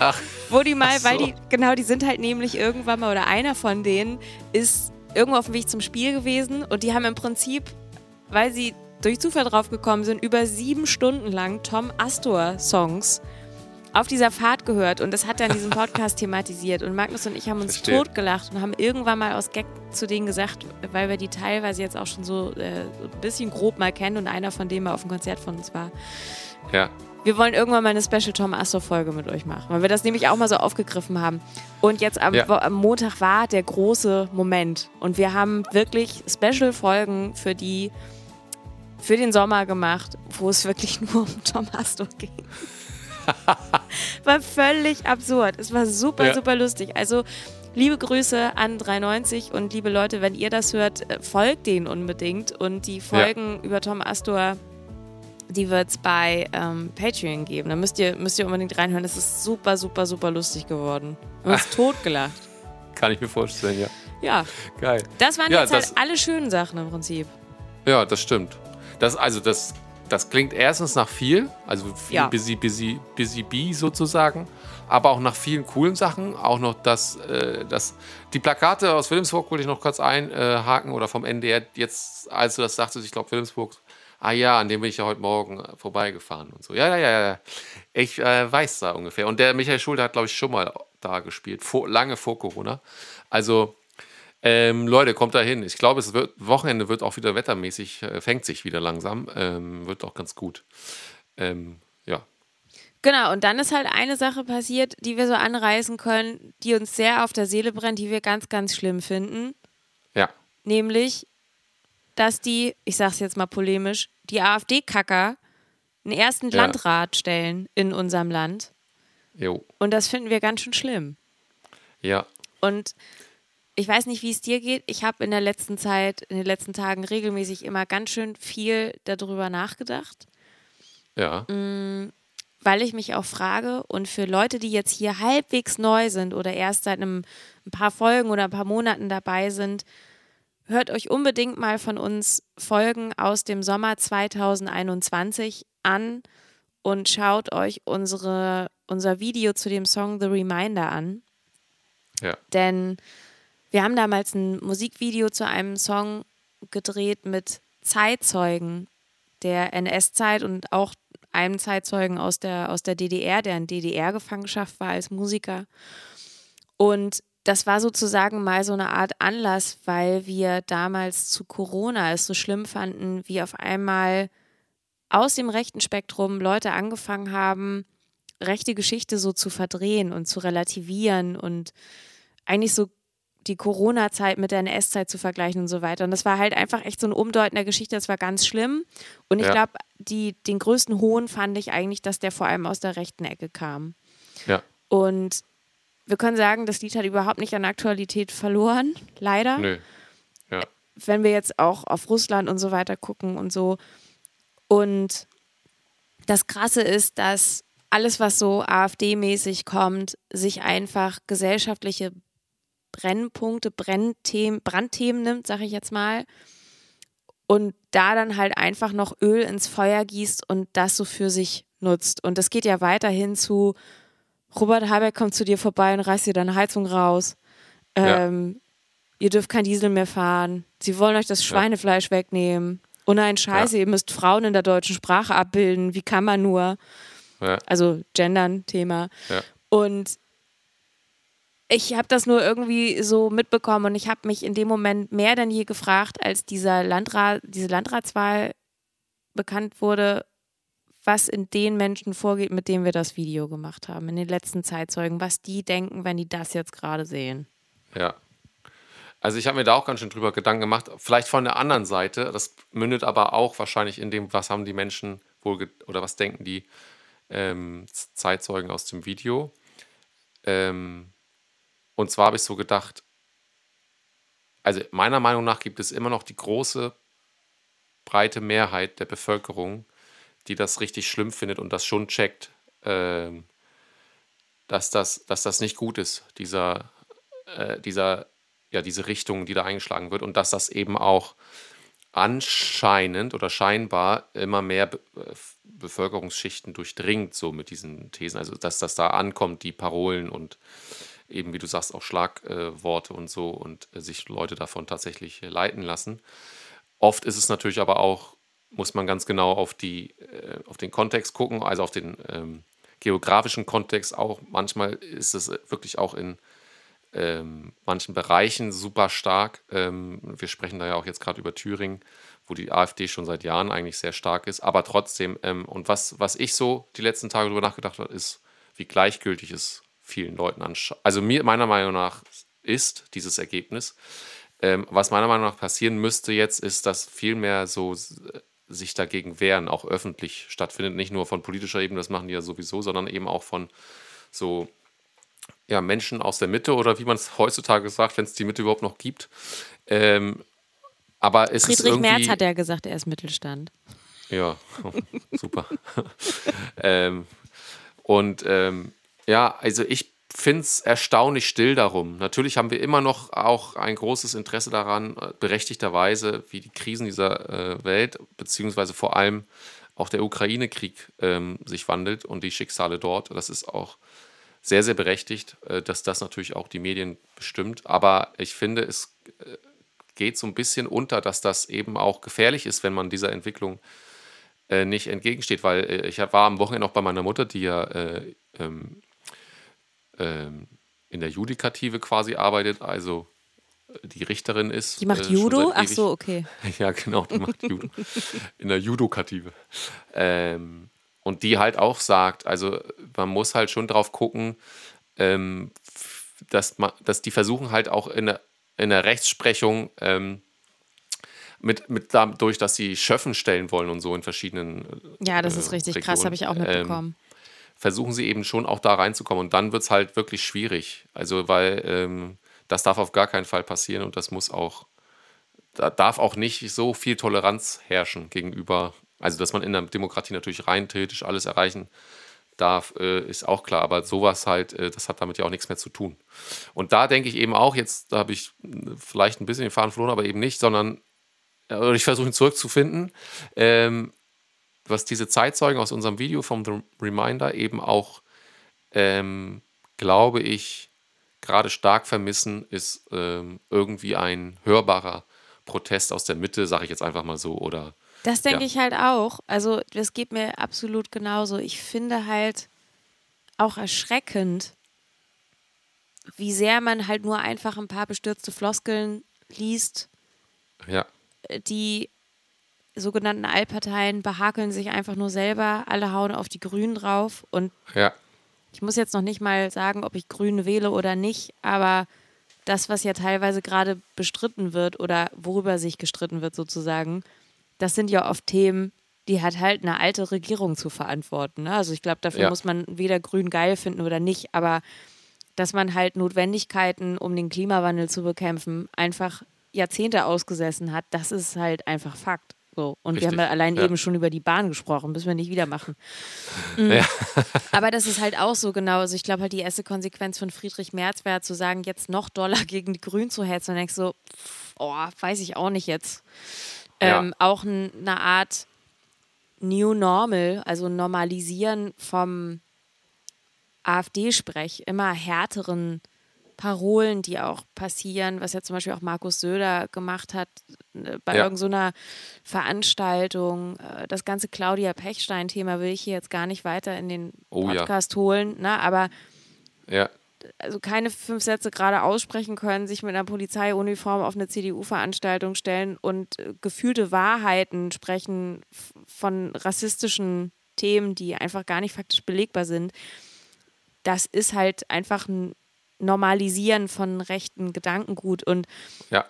Ach, Wo die mal, so. weil die, genau, die sind halt nämlich irgendwann mal, oder einer von denen ist irgendwo auf dem Weg zum Spiel gewesen und die haben im Prinzip, weil sie durch Zufall drauf gekommen sind, über sieben Stunden lang Tom Astor-Songs auf dieser Fahrt gehört und das hat dann diesen Podcast thematisiert und Magnus und ich haben uns Verstehe. totgelacht und haben irgendwann mal aus Gag zu denen gesagt, weil wir die teilweise jetzt auch schon so äh, ein bisschen grob mal kennen und einer von denen mal auf dem Konzert von uns war. ja. Wir wollen irgendwann mal eine Special Tom Astor Folge mit euch machen, weil wir das nämlich auch mal so aufgegriffen haben. Und jetzt am, Ja. Am Montag war der große Moment und wir haben wirklich Special Folgen für die für den Sommer gemacht, wo es wirklich nur um Tom Astor ging. war völlig absurd. Es war super, Ja. super lustig. Also liebe Grüße an 93 und liebe Leute, wenn ihr das hört, äh, folgt denen unbedingt. Und die Folgen über Tom Astor, die wird es bei ähm, Patreon geben. Da müsst ihr, müsst ihr unbedingt reinhören. Es ist super, super, super lustig geworden. Wir haben uns totgelacht. Kann ich mir vorstellen, ja. Ja, Geil. das waren Ja, jetzt halt alle schönen Sachen im Prinzip. Ja, das stimmt. Das, also das, das klingt erstens nach viel, also viel Ja. busy, busy, busy bee sozusagen, aber auch nach vielen coolen Sachen. Auch noch das, äh, das die Plakate aus Wilhelmsburg wollte ich noch kurz einhaken oder vom NDR. Jetzt, als du das sagtest, ich glaube Wilhelmsburg. Ah ja, an dem bin ich ja heute Morgen äh, vorbeigefahren und so. Ja, ja, ja, ja. Ich äh, weiß da ungefähr. Und der Michael Schulte hat, glaube ich, schon mal da gespielt, vor, lange vor Corona. Also ähm, Leute, kommt da hin. Ich glaube, es wird Wochenende wird auch wieder wettermäßig, äh, fängt sich wieder langsam, ähm, wird auch ganz gut. Ähm, ja. Genau, und dann ist halt eine Sache passiert, die wir so anreißen können, die uns sehr auf der Seele brennt, die wir ganz, ganz schlimm finden. Ja. Nämlich, dass die, ich sag's jetzt mal polemisch, die AfD-Kacker einen ersten Ja. Landrat stellen in unserem Land. Jo. Und das finden wir ganz schön schlimm. Ja. Und ich weiß nicht, wie es dir geht. Ich habe in der letzten Zeit, in den letzten Tagen regelmäßig immer ganz schön viel darüber nachgedacht, Ja. weil ich mich auch frage und für Leute, die jetzt hier halbwegs neu sind oder erst seit einem, ein paar Folgen oder ein paar Monaten dabei sind, hört euch unbedingt mal von uns Folgen aus dem Sommer 2021 an und schaut euch unsere, unser Video zu dem Song The Reminder an. Ja. Denn wir haben damals ein Musikvideo zu einem Song gedreht mit Zeitzeugen der NS-Zeit und auch einem Zeitzeugen aus der, aus der DDR, der in DDR-Gefangenschaft war als Musiker. Und das war sozusagen mal so eine Art Anlass, weil wir damals zu Corona es so schlimm fanden, wie auf einmal aus dem rechten Spektrum Leute angefangen haben, rechte Geschichte so zu verdrehen und zu relativieren und eigentlich so die Corona-Zeit mit der NS-Zeit zu vergleichen und so weiter. Und das war halt einfach echt so ein Umdeuten der Geschichte, das war ganz schlimm. Und ich Ja. glaube, den größten Hohn fand ich eigentlich, dass der vor allem aus der rechten Ecke kam. Ja. Und wir können sagen, das Lied hat überhaupt nicht an Aktualität verloren, leider. Nö. Ja. Wenn wir jetzt auch auf Russland und so weiter gucken und so. Und das Krasse ist, dass alles, was so AfD-mäßig kommt, sich einfach gesellschaftliche Brennpunkte, Brennthemen, Brandthemen nimmt, sag ich jetzt mal, und da dann halt einfach noch Öl ins Feuer gießt und das so für sich nutzt. Und das geht ja weiterhin zu, Robert Habeck kommt zu dir vorbei und reißt dir deine Heizung raus. Ja. Ähm, Ihr dürft kein Diesel mehr fahren. Sie wollen euch das Schweinefleisch wegnehmen. Oh nein, scheiße, ihr müsst Frauen in der deutschen Sprache abbilden. Wie kann man nur? Ja. Also Gendern, Thema. Ja. Und ich habe das nur irgendwie so mitbekommen und ich habe mich in dem Moment mehr denn je gefragt, als dieser Landrat, diese Landratswahl bekannt wurde, was in den Menschen vorgeht, mit denen wir das Video gemacht haben, in den letzten Zeitzeugen, was die denken, wenn die das jetzt gerade sehen. Ja. Also ich habe mir da auch ganz schön drüber Gedanken gemacht. Vielleicht von der anderen Seite, das mündet aber auch wahrscheinlich in dem, was haben die Menschen wohl oder was denken die ähm, Zeitzeugen aus dem Video. Ähm, und zwar habe ich so gedacht, also meiner Meinung nach gibt es immer noch die große, breite Mehrheit der Bevölkerung, die das richtig schlimm findet und das schon checkt, ähm, dass, das, dass das nicht gut ist, dieser, äh, dieser, ja, diese Richtung, die da eingeschlagen wird und dass das eben auch anscheinend oder scheinbar immer mehr Be äh, Bevölkerungsschichten durchdringt, so mit diesen Thesen. Also, dass das da ankommt, die Parolen und eben, wie du sagst, auch Schlagworte und so und äh, sich Leute davon tatsächlich äh, leiten lassen. Oft ist es natürlich aber auch, muss man ganz genau auf, die, äh, auf den Kontext gucken, also auf den ähm, geografischen Kontext auch. Manchmal ist es wirklich auch in ähm, manchen Bereichen super stark. Ähm, wir sprechen da ja auch jetzt gerade über Thüringen, wo die AfD schon seit Jahren eigentlich sehr stark ist. Aber trotzdem, ähm, und was, was ich so die letzten Tage darüber nachgedacht habe, ist, wie gleichgültig es vielen Leuten anschaut. Also mir, meiner Meinung nach, ist dieses Ergebnis. Ähm, was meiner Meinung nach passieren müsste jetzt, ist, dass viel mehr so s- sich dagegen wehren, auch öffentlich stattfindet. Nicht nur von politischer Ebene, das machen die ja sowieso, sondern eben auch von so ja, Menschen aus der Mitte oder wie man es heutzutage sagt, wenn es die Mitte überhaupt noch gibt. Ähm, aber es ist Friedrich irgendwie, Merz hat ja gesagt, er ist Mittelstand. ja, super. ähm, und ähm, ja, also ich finde es erstaunlich still darum. Natürlich haben wir immer noch auch ein großes Interesse daran, äh, berechtigterweise, wie die Krisen dieser äh, Welt, beziehungsweise vor allem auch der Ukraine-Krieg ähm, sich wandelt und die Schicksale dort. Das ist auch sehr, sehr berechtigt, äh, dass das natürlich auch die Medien bestimmt. Aber ich finde, es äh, geht so ein bisschen unter, dass das eben auch gefährlich ist, wenn man dieser Entwicklung äh, nicht entgegensteht. Weil ich war am Wochenende auch bei meiner Mutter, die ja äh, ähm, ähm, in der Judikative quasi arbeitet, also äh, die Richterin ist. Die macht äh, Judo? Ach so, okay. ja, genau, die macht Judo. In der Judokative. Ähm, und die halt auch sagt, also man muss halt schon drauf gucken, ähm, dass, ma, dass die versuchen halt auch in der, in der Rechtsprechung ähm, mit, mit dadurch, dass sie Schöffen stellen wollen und so in verschiedenen Ja, das äh, ist richtig Regionen, krass, habe ich auch ähm, mitbekommen. Versuchen sie eben schon auch da reinzukommen. Und dann wird es halt wirklich schwierig. Also, weil ähm, das darf auf gar keinen Fall passieren und das muss auch, da darf auch nicht so viel Toleranz herrschen gegenüber, also dass man in der Demokratie natürlich rein theoretisch alles erreichen darf, äh, ist auch klar. Aber sowas halt, äh, das hat damit ja auch nichts mehr zu tun. Und da denke ich eben auch, jetzt habe ich äh, vielleicht ein bisschen den Faden verloren, aber eben nicht, sondern äh, ich versuche ihn zurückzufinden. Ähm, was diese Zeitzeugen aus unserem Video vom The Reminder eben auch, ähm, glaube ich, gerade stark vermissen, ist ähm, irgendwie ein hörbarer Protest aus der Mitte, sage ich jetzt einfach mal so, oder Das denke ja. ich halt auch. Also, das geht mir absolut genauso. Ich finde halt auch erschreckend, wie sehr man halt nur einfach ein paar bestürzte Floskeln liest. ja, Die sogenannten Allparteien behakeln sich einfach nur selber. Alle hauen auf die Grünen drauf. Und ja, ich muss jetzt noch nicht mal sagen, ob ich Grün wähle oder nicht, aber das, was ja teilweise gerade bestritten wird oder worüber sich gestritten wird sozusagen, das sind ja oft Themen, die hat halt eine alte Regierung zu verantworten. Ne? Also ich glaube, dafür ja. muss man weder grün geil finden oder nicht, aber dass man halt Notwendigkeiten, um den Klimawandel zu bekämpfen, einfach Jahrzehnte ausgesessen hat, das ist halt einfach Fakt. So. Und Richtig. wir haben ja allein ja. eben schon über die Bahn gesprochen, müssen wir nicht wieder machen. Mhm. Ja. Aber das ist halt auch so genau. Also ich glaube halt die erste Konsequenz von Friedrich Merz wäre zu sagen, jetzt noch Dollar gegen die Grünen zu hetzen. Und denkst so, oh, weiß ich auch nicht jetzt. Ähm, auch eine Art New Normal, also Normalisieren vom AfD-Sprech, immer härteren Parolen, die auch passieren, was ja zum Beispiel auch Markus Söder gemacht hat äh, bei ja. irgendeiner Veranstaltung. Äh, das ganze Claudia Pechstein-Thema will ich hier jetzt gar nicht weiter in den oh, Podcast ja. holen, ne? aber ja. also keine fünf Sätze gerade aussprechen können, sich mit einer Polizeiuniform auf eine CDU-Veranstaltung stellen und äh, gefühlte Wahrheiten sprechen von rassistischen Themen, die einfach gar nicht faktisch belegbar sind. Das ist halt einfach ein Normalisieren von rechten Gedankengut. Und ja.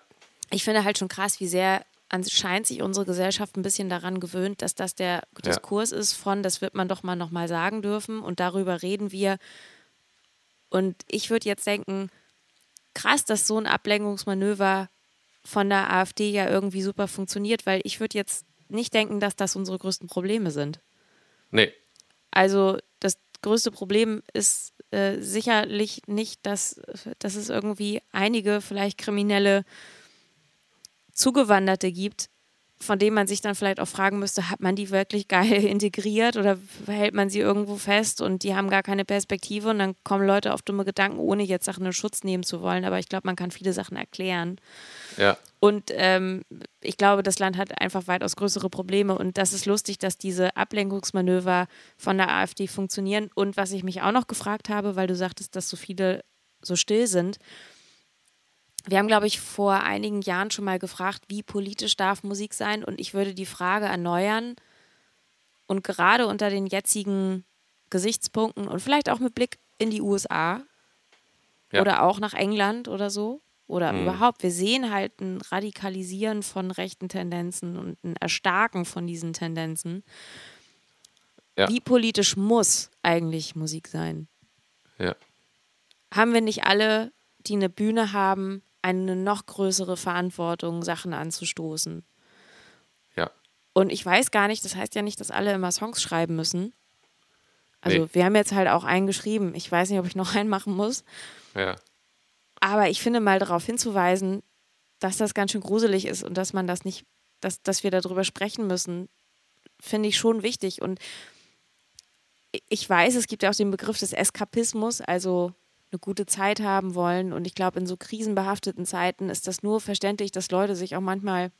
ich finde halt schon krass, wie sehr anscheinend sich unsere Gesellschaft ein bisschen daran gewöhnt, dass das der Diskurs ja. ist von, das wird man doch mal nochmal sagen dürfen und darüber reden wir. Und ich würde jetzt denken, krass, dass so ein Ablenkungsmanöver von der AfD ja irgendwie super funktioniert, weil ich würde jetzt nicht denken, dass das unsere größten Probleme sind. Nee. Also das größte Problem ist äh, sicherlich nicht, dass, dass es irgendwie einige vielleicht kriminelle Zugewanderte gibt, von denen man sich dann vielleicht auch fragen müsste, hat man die wirklich geil integriert oder hält man sie irgendwo fest und die haben gar keine Perspektive und dann kommen Leute auf dumme Gedanken, ohne jetzt Sachen in Schutz nehmen zu wollen. Aber ich glaube, man kann viele Sachen erklären. Ja. Und ähm, ich glaube, das Land hat einfach weitaus größere Probleme und das ist lustig, dass diese Ablenkungsmanöver von der AfD funktionieren. Und was ich mich auch noch gefragt habe, weil du sagtest, dass so viele so still sind, wir haben, glaube ich, vor einigen Jahren schon mal gefragt, wie politisch darf Musik sein? Und ich würde die Frage erneuern und gerade unter den jetzigen Gesichtspunkten und vielleicht auch mit Blick in die USA ja. oder auch nach England oder so oder mhm. überhaupt, wir sehen halt ein Radikalisieren von rechten Tendenzen und ein Erstarken von diesen Tendenzen. Ja. Wie politisch muss eigentlich Musik sein? Ja. Haben wir nicht alle, die eine Bühne haben, eine noch größere Verantwortung, Sachen anzustoßen. Ja. Und ich weiß gar nicht, das heißt ja nicht, dass alle immer Songs schreiben müssen. Also nee. wir haben jetzt halt auch einen geschrieben. Ich weiß nicht, ob ich noch einen machen muss. Ja. Aber ich finde mal darauf hinzuweisen, dass das ganz schön gruselig ist und dass man das nicht, dass, dass wir darüber sprechen müssen, finde ich schon wichtig. Und ich weiß, es gibt ja auch den Begriff des Eskapismus, also eine gute Zeit haben wollen. Und ich glaube, in so krisenbehafteten Zeiten ist das nur verständlich, dass Leute sich auch manchmal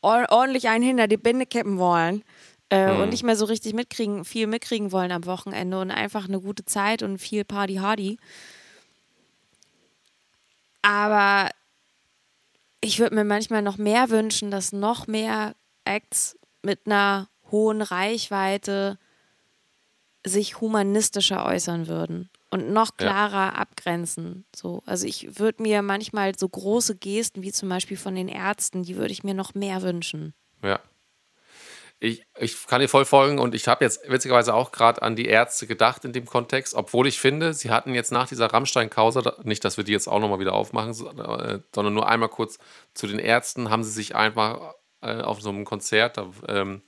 ordentlich einen hinter die Binde kippen wollen äh, mhm. und nicht mehr so richtig mitkriegen, viel mitkriegen wollen am Wochenende und einfach eine gute Zeit und viel Party Hardy. Aber ich würde mir manchmal noch mehr wünschen, dass noch mehr Acts mit einer hohen Reichweite sich humanistischer äußern würden und noch klarer ja. abgrenzen. So. Also ich würde mir manchmal so große Gesten wie zum Beispiel von den Ärzten, die würde ich mir noch mehr wünschen. Ja. Ich, ich kann dir voll folgen und ich habe jetzt witzigerweise auch gerade an die Ärzte gedacht in dem Kontext, obwohl ich finde, sie hatten jetzt nach dieser Rammstein-Causa, nicht, dass wir die jetzt auch nochmal wieder aufmachen, äh, sondern nur einmal kurz zu den Ärzten, haben sie sich einfach äh, auf so einem Konzert, ähm,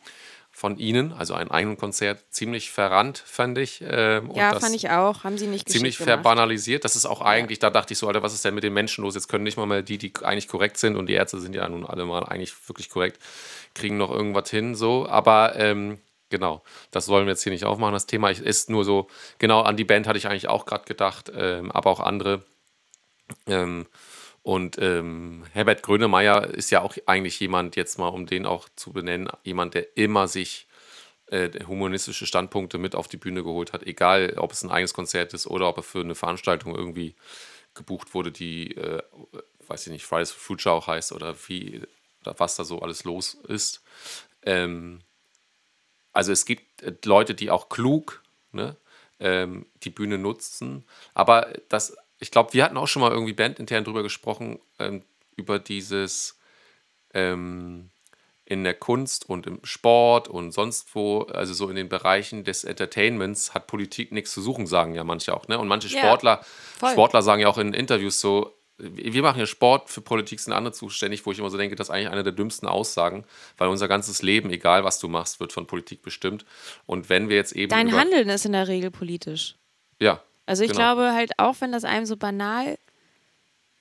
von ihnen, also ein eigenen Konzert, ziemlich verrannt, fand ich. Ähm, ja, fand ich auch. Haben sie nicht Ziemlich verbanalisiert. Das ist auch eigentlich, ja. da dachte ich so, Alter, was ist denn mit den Menschen los? Jetzt können nicht mal mehr die, die eigentlich korrekt sind und die Ärzte sind ja nun alle mal eigentlich wirklich korrekt, kriegen noch irgendwas hin, so. Aber ähm, genau, das wollen wir jetzt hier nicht aufmachen. Das Thema ist nur so, genau an die Band hatte ich eigentlich auch gerade gedacht, ähm, aber auch andere. Ähm, und ähm, Herbert Grönemeyer ist ja auch eigentlich jemand, jetzt mal um den auch zu benennen, jemand, der immer sich äh, humanistische Standpunkte mit auf die Bühne geholt hat, egal ob es ein eigenes Konzert ist oder ob er für eine Veranstaltung irgendwie gebucht wurde, die, äh, weiß ich nicht, Fridays for Future auch heißt oder wie, was da so alles los ist. Ähm, also es gibt äh, Leute, die auch klug ne, ähm, die Bühne nutzen, aber das ich glaube, wir hatten auch schon mal irgendwie bandintern drüber gesprochen, ähm, über dieses ähm, in der Kunst und im Sport und sonst wo, also so in den Bereichen des Entertainments, hat Politik nichts zu suchen, sagen ja manche auch. Ne? Und manche Sportler, ja, Sportler sagen ja auch in Interviews so, wir machen ja Sport, für Politik sind andere zuständig, wo ich immer so denke, das ist eigentlich eine der dümmsten Aussagen, weil unser ganzes Leben, egal was du machst, wird von Politik bestimmt. Und wenn wir jetzt eben. Dein Handeln ist in der Regel politisch. Ja. Also ich genau. glaube halt, auch wenn das einem so banal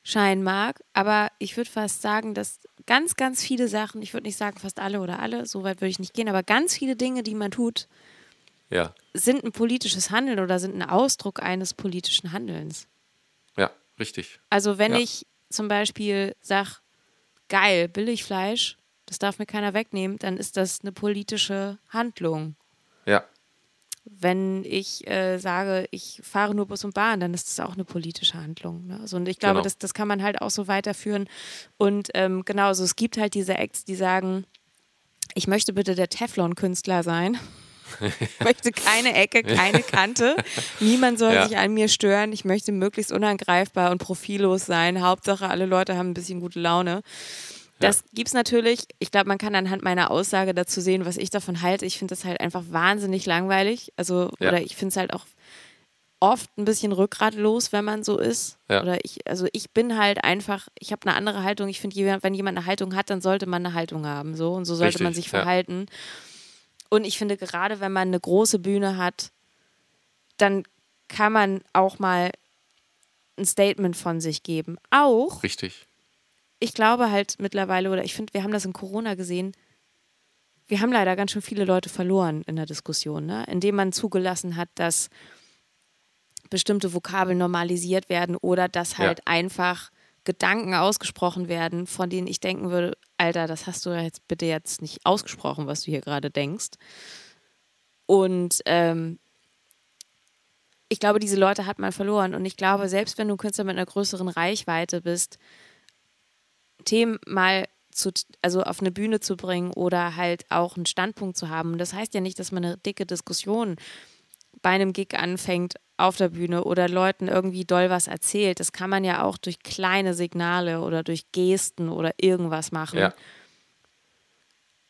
scheinen mag, aber ich würde fast sagen, dass ganz, ganz viele Sachen, ich würde nicht sagen fast alle oder alle, so weit würde ich nicht gehen, aber ganz viele Dinge, die man tut, ja. sind ein politisches Handeln oder sind ein Ausdruck eines politischen Handelns. Ja, richtig. Also wenn ja. ich zum Beispiel sage, geil, Billigfleisch, das darf mir keiner wegnehmen, dann ist das eine politische Handlung. Ja. Wenn ich äh, sage, ich fahre nur Bus und Bahn, dann ist das auch eine politische Handlung. Ne? Also, und ich glaube, genau. das, das kann man halt auch so weiterführen. Und ähm, genau, also es gibt halt diese Acts, die sagen, ich möchte bitte der Teflon-Künstler sein. Ich möchte keine Ecke, keine Kante. Niemand soll ja. sich an mir stören. Ich möchte möglichst unangreifbar und profillos sein. Hauptsache, alle Leute haben ein bisschen gute Laune. Das gibt es natürlich. Ich glaube, man kann anhand meiner Aussage dazu sehen, was ich davon halte. Ich finde das halt einfach wahnsinnig langweilig. Also, ja. oder ich finde es halt auch oft ein bisschen rückgratlos, wenn man so ist. Ja. Oder ich, also ich bin halt einfach, ich habe eine andere Haltung. Ich finde, wenn jemand eine Haltung hat, dann sollte man eine Haltung haben. So und so sollte Richtig, man sich verhalten. Ja. Und ich finde, gerade wenn man eine große Bühne hat, dann kann man auch mal ein Statement von sich geben. Auch. Richtig ich glaube halt mittlerweile, oder ich finde, wir haben das in Corona gesehen, wir haben leider ganz schön viele Leute verloren in der Diskussion, ne? indem man zugelassen hat, dass bestimmte Vokabeln normalisiert werden oder dass halt ja. einfach Gedanken ausgesprochen werden, von denen ich denken würde, Alter, das hast du jetzt bitte jetzt nicht ausgesprochen, was du hier gerade denkst. Und ähm, ich glaube, diese Leute hat man verloren. Und ich glaube, selbst wenn du Künstler mit einer größeren Reichweite bist, Themen mal zu, also auf eine Bühne zu bringen oder halt auch einen Standpunkt zu haben. das heißt ja nicht, dass man eine dicke Diskussion bei einem Gig anfängt auf der Bühne oder Leuten irgendwie doll was erzählt. Das kann man ja auch durch kleine Signale oder durch Gesten oder irgendwas machen. Ja.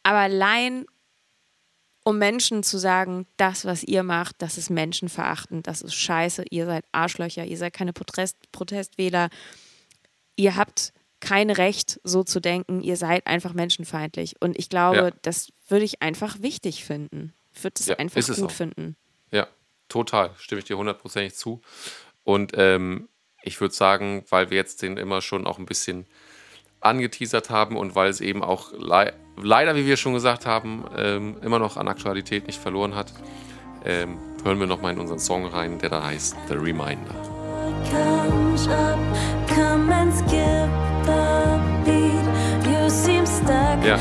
Aber allein um Menschen zu sagen, das, was ihr macht, das ist menschenverachtend, das ist scheiße, ihr seid Arschlöcher, ihr seid keine Protest Protestwähler, ihr habt kein Recht, so zu denken, ihr seid einfach menschenfeindlich. Und ich glaube, ja. das würde ich einfach wichtig finden. Ich würde es ja, einfach gut finden. Ja, total. Stimme ich dir hundertprozentig zu. Und ähm, ich würde sagen, weil wir jetzt den immer schon auch ein bisschen angeteasert haben und weil es eben auch le leider, wie wir schon gesagt haben, ähm, immer noch an Aktualität nicht verloren hat, ähm, hören wir nochmal in unseren Song rein, der da heißt The Reminder. Comes up, come and skip the beat. You seem stuck yeah.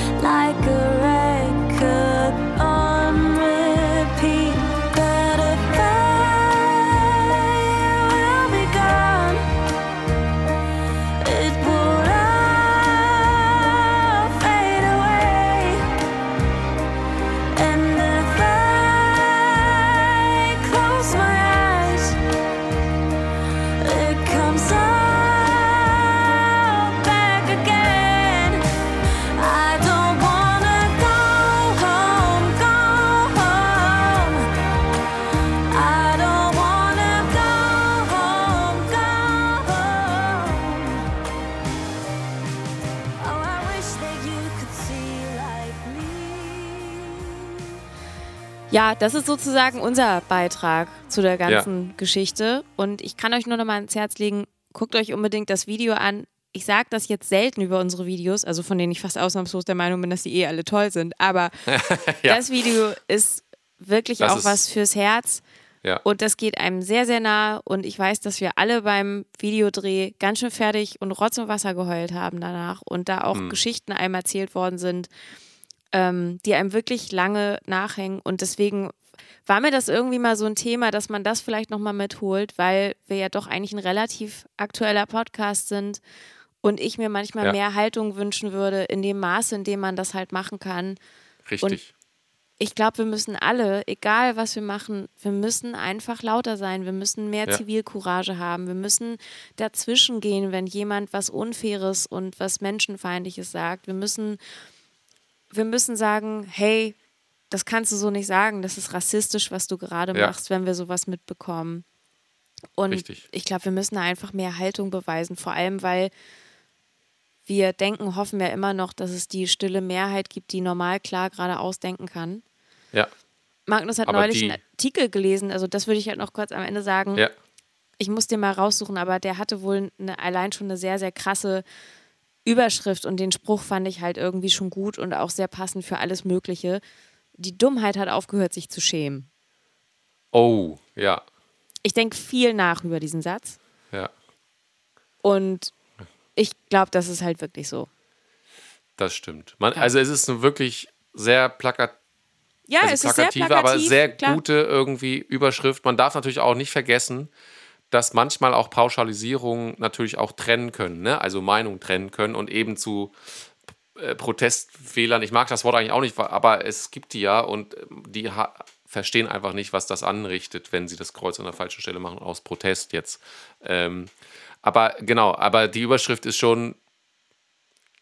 Ja, das ist sozusagen unser Beitrag zu der ganzen ja. Geschichte. Und ich kann euch nur noch mal ans Herz legen, guckt euch unbedingt das Video an. Ich sage das jetzt selten über unsere Videos, also von denen ich fast ausnahmslos der Meinung bin, dass die eh alle toll sind. Aber ja. das Video ist wirklich das auch ist was fürs Herz. Ja. Und das geht einem sehr, sehr nah. Und ich weiß, dass wir alle beim Videodreh ganz schön fertig und Rotz und Wasser geheult haben danach. Und da auch mhm. Geschichten einem erzählt worden sind ähm, die einem wirklich lange nachhängen. Und deswegen war mir das irgendwie mal so ein Thema, dass man das vielleicht nochmal mitholt, weil wir ja doch eigentlich ein relativ aktueller Podcast sind und ich mir manchmal ja. mehr Haltung wünschen würde, in dem Maße, in dem man das halt machen kann. Richtig. ich glaube, wir müssen alle, egal was wir machen, wir müssen einfach lauter sein. Wir müssen mehr Ja. Zivilcourage haben. Wir müssen dazwischen gehen, wenn jemand was Unfaires und was Menschenfeindliches sagt. Wir müssen, wir müssen sagen, hey, das kannst du so nicht sagen. Das ist rassistisch, was du gerade Ja. machst, wenn wir sowas mitbekommen. Und Richtig. ich glaube, wir müssen da einfach mehr Haltung beweisen, vor allem weil wir denken, hoffen ja immer noch, dass es die stille Mehrheit gibt, die normal klar gerade ausdenken kann. Ja, Magnus hat Aber neulich einen Artikel gelesen, also das würde ich halt noch kurz am Ende sagen. ja, Ich muss den mal raussuchen, aber der hatte wohl eine, allein schon eine sehr, sehr krasse Überschrift und den Spruch fand ich halt irgendwie schon gut und auch sehr passend für alles Mögliche. Die Dummheit hat aufgehört, sich zu schämen. oh, ja, Ich denke viel nach über diesen Satz ja, und ich glaube, das ist halt wirklich so. das stimmt. Man, Ja. Also es ist eine wirklich sehr plakat Ja, also es ist sehr plakative, plakativ, aber sehr klar. gute irgendwie Überschrift. Man darf natürlich auch nicht vergessen, dass manchmal auch Pauschalisierungen natürlich auch trennen können, ne? also Meinung trennen können und eben zu äh, Protestfehlern. Ich mag das Wort eigentlich auch nicht, aber es gibt die ja und ähm, die verstehen einfach nicht, was das anrichtet, wenn sie das Kreuz an der falschen Stelle machen, aus Protest jetzt. Ähm, aber genau, aber die Überschrift ist schon,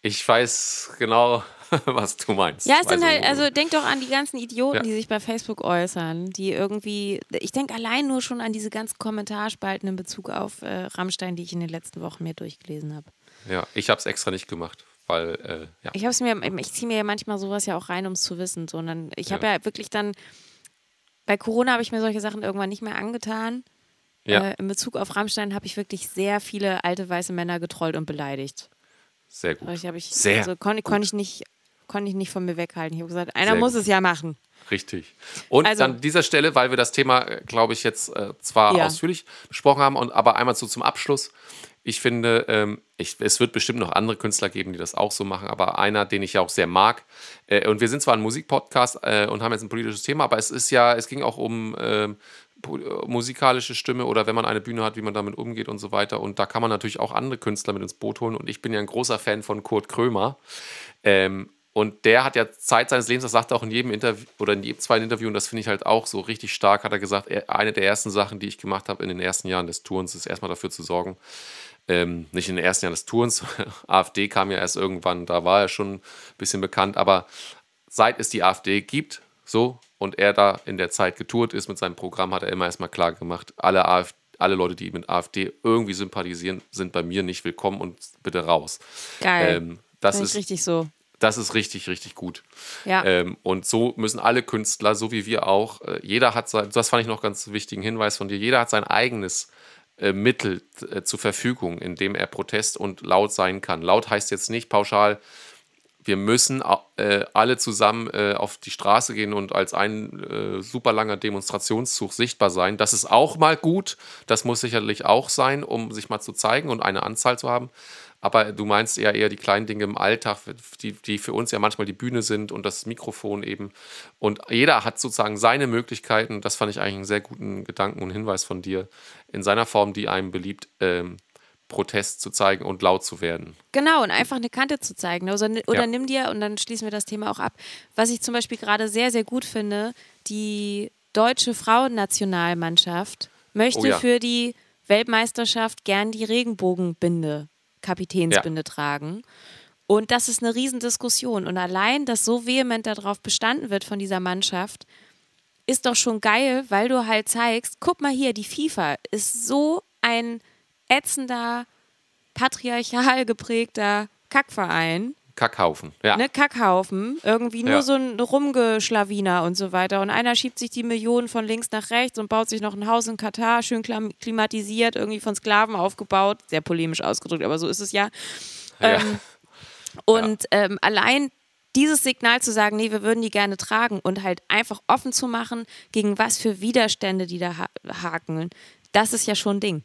ich weiß genau, was du meinst. Ja, es sind halt, Also, also denk doch an die ganzen Idioten, Ja. die sich bei Facebook äußern, die irgendwie, ich denke allein nur schon an diese ganzen Kommentarspalten in Bezug auf äh, Rammstein, die ich in den letzten Wochen mir durchgelesen habe. Ja, ich habe es extra nicht gemacht, weil, äh, ja. Ich hab's mir, ich ziehe mir ja manchmal sowas ja auch rein, um es zu wissen. Sondern ich habe Ja. ja wirklich dann, bei Corona habe ich mir solche Sachen irgendwann nicht mehr angetan. Ja, Äh, in Bezug auf Rammstein habe ich wirklich sehr viele alte weiße Männer getrollt und beleidigt. sehr gut. Aber ich, Sehr Also konnte konnt ich, nicht, konnte ich nicht von mir weghalten. Ich habe gesagt, einer Sehr muss gut. es ja machen. Richtig. Und Also- an dieser Stelle, weil wir das Thema, glaube ich, jetzt äh, zwar Ja. ausführlich besprochen haben, und, aber einmal so zum Abschluss. Ich finde, ähm, ich, es wird bestimmt noch andere Künstler geben, die das auch so machen, aber einer, den ich ja auch sehr mag. Äh, und wir sind zwar ein Musikpodcast äh, und haben jetzt ein politisches Thema, aber es ist ja, es ging auch um ähm, äh, musikalische Stimme oder wenn man eine Bühne hat, wie man damit umgeht und so weiter. Und da kann man natürlich auch andere Künstler mit ins Boot holen. Und ich bin ja ein großer Fan von Kurt Krömer. Ähm, und der hat ja Zeit seines Lebens, das sagt er auch in jedem Interview oder in jedem zweiten Interview, und das finde ich halt auch so richtig stark, hat er gesagt, eine der ersten Sachen, die ich gemacht habe in den ersten Jahren des Tourens, ist erstmal dafür zu sorgen, ähm, nicht in den ersten Jahren des Tourens, AfD kam ja erst irgendwann, da war er schon ein bisschen bekannt, aber seit es die AfD gibt, so, und er da in der Zeit getourt ist mit seinem Programm, hat er immer erstmal klar gemacht, alle AfD alle Leute, die mit AfD irgendwie sympathisieren, sind bei mir nicht willkommen und bitte raus. Geil. Ähm, das, ist, richtig so. Das ist richtig, richtig gut. Ja. Ähm, und so müssen alle Künstler, so wie wir auch, äh, jeder hat sein, das fand ich noch ganz wichtigen Hinweis von dir, jeder hat sein eigenes äh, Mittel äh, zur Verfügung, in dem er Protest und laut sein kann. Laut heißt jetzt nicht pauschal, wir müssen äh, alle zusammen äh, auf die Straße gehen und als ein super langer Demonstrationszug sichtbar sein. Das ist auch mal gut. Das muss sicherlich auch sein, um sich mal zu zeigen und eine Anzahl zu haben. Aber du meinst eher eher die kleinen Dinge im Alltag, die, die für uns ja manchmal die Bühne sind und das Mikrofon eben. Und jeder hat sozusagen seine Möglichkeiten. Das fand ich eigentlich einen sehr guten Gedanken und Hinweis von dir, in seiner Form, die einem beliebt, ähm, Protest zu zeigen und laut zu werden. Genau, und einfach eine Kante zu zeigen. Also, oder Ja. nimm dir, und dann schließen wir das Thema auch ab, was ich zum Beispiel gerade sehr, sehr gut finde, die deutsche Frauennationalmannschaft möchte Oh ja. für die Weltmeisterschaft gern die Regenbogenbinde, Kapitänsbinde tragen. Und das ist eine Riesendiskussion. Und allein, dass so vehement darauf bestanden wird von dieser Mannschaft, ist doch schon geil, weil du halt zeigst, guck mal hier, die FIFA ist so ein ätzender, patriarchal geprägter Kackverein, Kackhaufen. Ja. ne, Kackhaufen, irgendwie nur Ja. so ein Rumgeschlawiner und so weiter. Und einer schiebt sich die Millionen von links nach rechts und baut sich noch ein Haus in Katar, schön klimatisiert, irgendwie von Sklaven aufgebaut. Sehr polemisch ausgedrückt, aber so ist es ja. Ja. Ähm, und ähm, allein dieses Signal zu sagen, nee, wir würden die gerne tragen und halt einfach offen zu machen, gegen was für Widerstände die da ha haken, das ist ja schon ein Ding.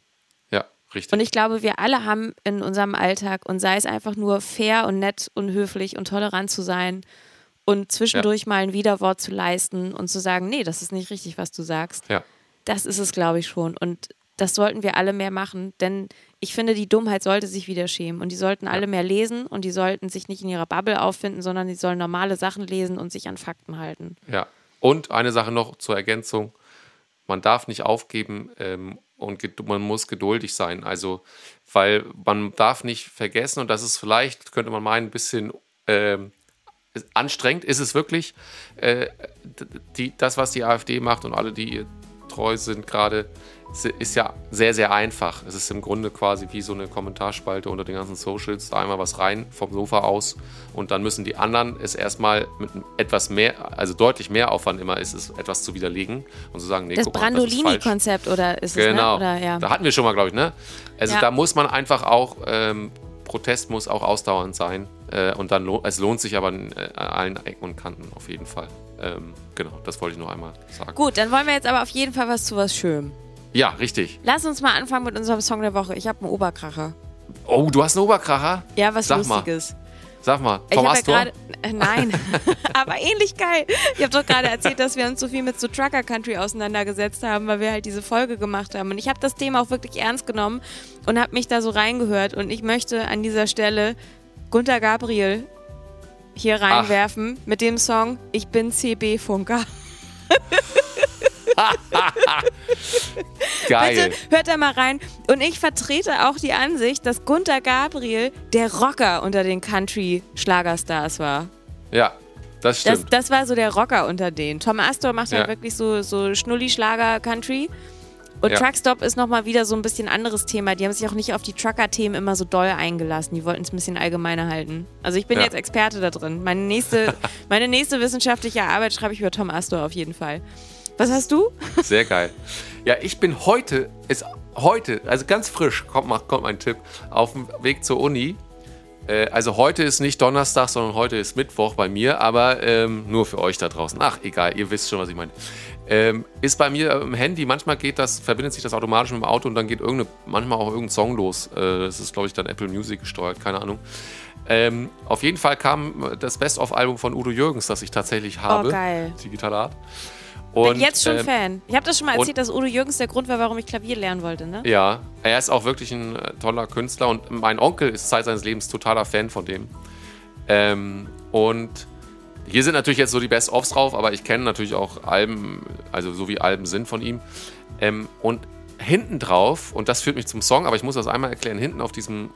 Ja, richtig. Und ich glaube, wir alle haben in unserem Alltag, und sei es einfach nur fair und nett und höflich und tolerant zu sein und zwischendurch mal ein Widerwort zu leisten und zu sagen, nee, das ist nicht richtig, was du sagst. ja. Das ist es, glaube ich, schon. Und das sollten wir alle mehr machen, denn ich finde, die Dummheit sollte sich wieder schämen. Und die sollten alle mehr lesen und die sollten sich nicht in ihrer Bubble auffinden, sondern die sollen normale Sachen lesen und sich an Fakten halten. Ja, Und eine Sache noch zur Ergänzung: Man darf nicht aufgeben ähm, und man muss geduldig sein. Also, weil man darf nicht vergessen, und das ist vielleicht, könnte man meinen, ein bisschen ähm, anstrengend, ist es wirklich, äh, die, das, was die AfD macht und alle, die ihr treu sind gerade, ist ja sehr, sehr einfach. Es ist im Grunde quasi wie so eine Kommentarspalte unter den ganzen Socials. Da einmal was rein vom Sofa aus und dann müssen die anderen es erstmal mit etwas mehr, also deutlich mehr Aufwand immer ist, es etwas zu widerlegen und zu sagen, nee, das Brandolini-Konzept oder ist es Genau, ne? Oder, ja. da hatten wir schon mal, glaube ich, ne? Also ja. da muss man einfach auch, ähm, Protest muss auch ausdauernd sein äh, und dann es lohnt sich aber an äh, allen Ecken und Kanten auf jeden Fall. Ähm, genau, das wollte ich noch einmal sagen. Gut, dann wollen wir jetzt aber auf jeden Fall was zu was Schönem. Ja, richtig. Lass uns mal anfangen mit unserem Song der Woche. Ich habe einen Oberkracher. Oh, du hast einen Oberkracher? Ja, was Sag Lustiges. Mal. Sag mal, Tom Astor? Ja grade, äh, nein, aber ähnlich geil. Ich habe doch gerade erzählt, dass wir uns so viel mit so Trucker Country auseinandergesetzt haben, weil wir halt diese Folge gemacht haben. Und ich habe das Thema auch wirklich ernst genommen und habe mich da so reingehört. Und ich möchte an dieser Stelle Gunter Gabriel hier reinwerfen Ach. mit dem Song Ich bin CB Funker. Geil. Bitte hört da mal rein. Und ich vertrete auch die Ansicht, dass Gunther Gabriel der Rocker unter den Country-Schlagerstars war. Ja, das stimmt. Das, das, war so der Rocker unter denen. Tom Astor macht ja, ja wirklich so, so Schnulli-Schlager-Country. Und ja. Truckstop ist nochmal wieder so ein bisschen anderes Thema. Die haben sich auch nicht auf die Trucker-Themen immer so doll eingelassen. Die wollten es ein bisschen allgemeiner halten. Also ich bin ja. jetzt Experte da drin. Meine nächste, meine nächste wissenschaftliche Arbeit schreibe ich über Tom Astor auf jeden Fall. Was hast du? Sehr geil. Ja, ich bin heute, ist heute, also ganz frisch, kommt, kommt mein Tipp, auf dem Weg zur Uni. Äh, also heute ist nicht Donnerstag, sondern heute ist Mittwoch bei mir, aber ähm, nur für euch da draußen. Ach, egal, ihr wisst schon, was ich meine. Ähm, ist bei mir im Handy, manchmal geht das, verbindet sich das automatisch mit dem Auto und dann geht irgendeine, manchmal auch irgendein Song los. Äh, das ist, glaube ich, dann Apple Music gesteuert, keine Ahnung. Ähm, auf jeden Fall kam das Best-of-Album von Udo Jürgens, das ich tatsächlich habe. Oh, geil. Digitaler Art. Und, Bin jetzt schon ähm, Fan. Ich habe das schon mal erzählt, dass Udo Jürgens der Grund war, warum ich Klavier lernen wollte, ne? Ja, er ist auch wirklich ein äh, toller Künstler und mein Onkel ist Zeit seines Lebens totaler Fan von dem. Ähm, und hier sind natürlich jetzt so die Best-ofs drauf, aber ich kenne natürlich auch Alben, also so wie Alben sind von ihm. Ähm, und hinten drauf, und das führt mich zum Song, aber ich muss das einmal erklären, hinten auf diesem, äh,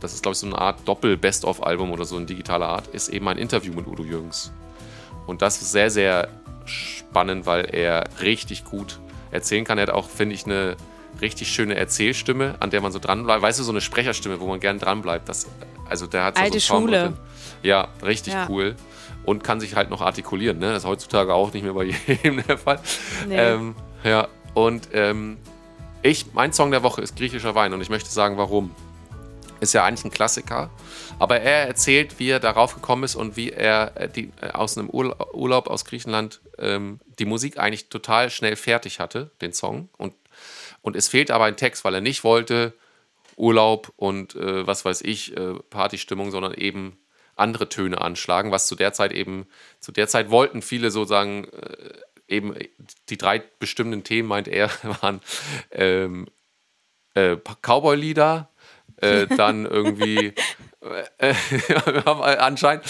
das ist glaube ich so eine Art Doppel-Best-of-Album oder so in digitaler Art, ist eben ein Interview mit Udo Jürgens. Und das ist sehr, sehr spannend, weil er richtig gut erzählen kann. Er hat auch, finde ich, eine richtig schöne Erzählstimme, an der man so dran bleibt. Weißt du, so eine Sprecherstimme, wo man gern dran bleibt. Das, also der hat so Alte so Schule. Drin. Ja, richtig ja. cool. Und kann sich halt noch artikulieren. Ne? Das ist heutzutage auch nicht mehr bei jedem der Fall. Nee. Ähm, ja, und ähm, ich, mein Song der Woche ist griechischer Wein und ich möchte sagen, warum. Ist ja eigentlich ein Klassiker. Aber er erzählt, wie er darauf gekommen ist und wie er äh, die, äh, aus einem Urlaub aus Griechenland ähm, die Musik eigentlich total schnell fertig hatte, den Song. Und, und es fehlt aber ein Text, weil er nicht wollte Urlaub und äh, was weiß ich, äh, Partystimmung, sondern eben andere Töne anschlagen, was zu der Zeit eben, zu der Zeit wollten viele sozusagen äh, eben die drei bestimmten Themen, meint er, waren ähm, äh, Cowboy-Lieder, äh, dann irgendwie äh, anscheinend.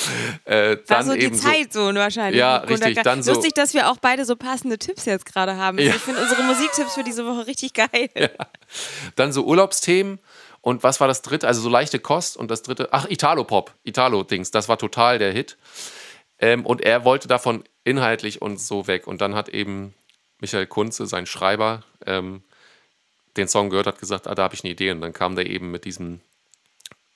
Äh, dann War so die Zeit so, wahrscheinlich. Ja, richtig. Dann so, Lustig, dass wir auch beide so passende Tipps jetzt gerade haben. Ja. Ich finde unsere Musiktipps für diese Woche richtig geil. Ja. Dann so Urlaubsthemen. Und was war das dritte? Also so leichte Kost. Und das dritte, ach, Italo-Pop. Italo-Dings. Das war total der Hit. Ähm, und er wollte davon inhaltlich und so weg. Und dann hat eben Michael Kunze, sein Schreiber, ähm, den Song gehört hat, gesagt, ah, da habe ich eine Idee. Und dann kam der eben mit diesem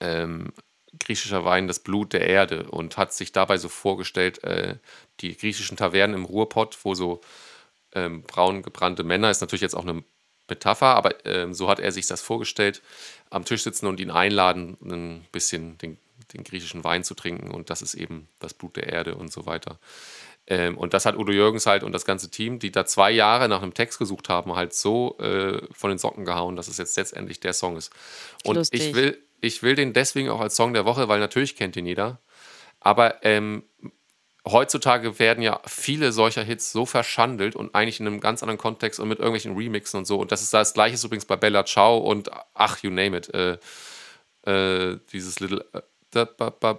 ähm, griechischer Wein das Blut der Erde und hat sich dabei so vorgestellt, äh, die griechischen Tavernen im Ruhrpott, wo so ähm, braun gebrannte Männer, ist natürlich jetzt auch eine Metapher, aber ähm, so hat er sich das vorgestellt, am Tisch sitzen und ihn einladen, ein bisschen den, den, griechischen Wein zu trinken und das ist eben das Blut der Erde und so weiter. Ähm, und das hat Udo Jürgens halt und das ganze Team, die da zwei Jahre nach einem Text gesucht haben, halt so äh, von den Socken gehauen, dass es jetzt letztendlich der Song ist. Und Lustig. ich will, ich will den deswegen auch als Song der Woche, weil natürlich kennt ihn jeder. Aber ähm, heutzutage werden ja viele solcher Hits so verschandelt und eigentlich in einem ganz anderen Kontext und mit irgendwelchen Remixen und so. Und das ist das gleiche übrigens bei Bella Ciao und ach, you name it. Äh, äh, dieses Little, äh,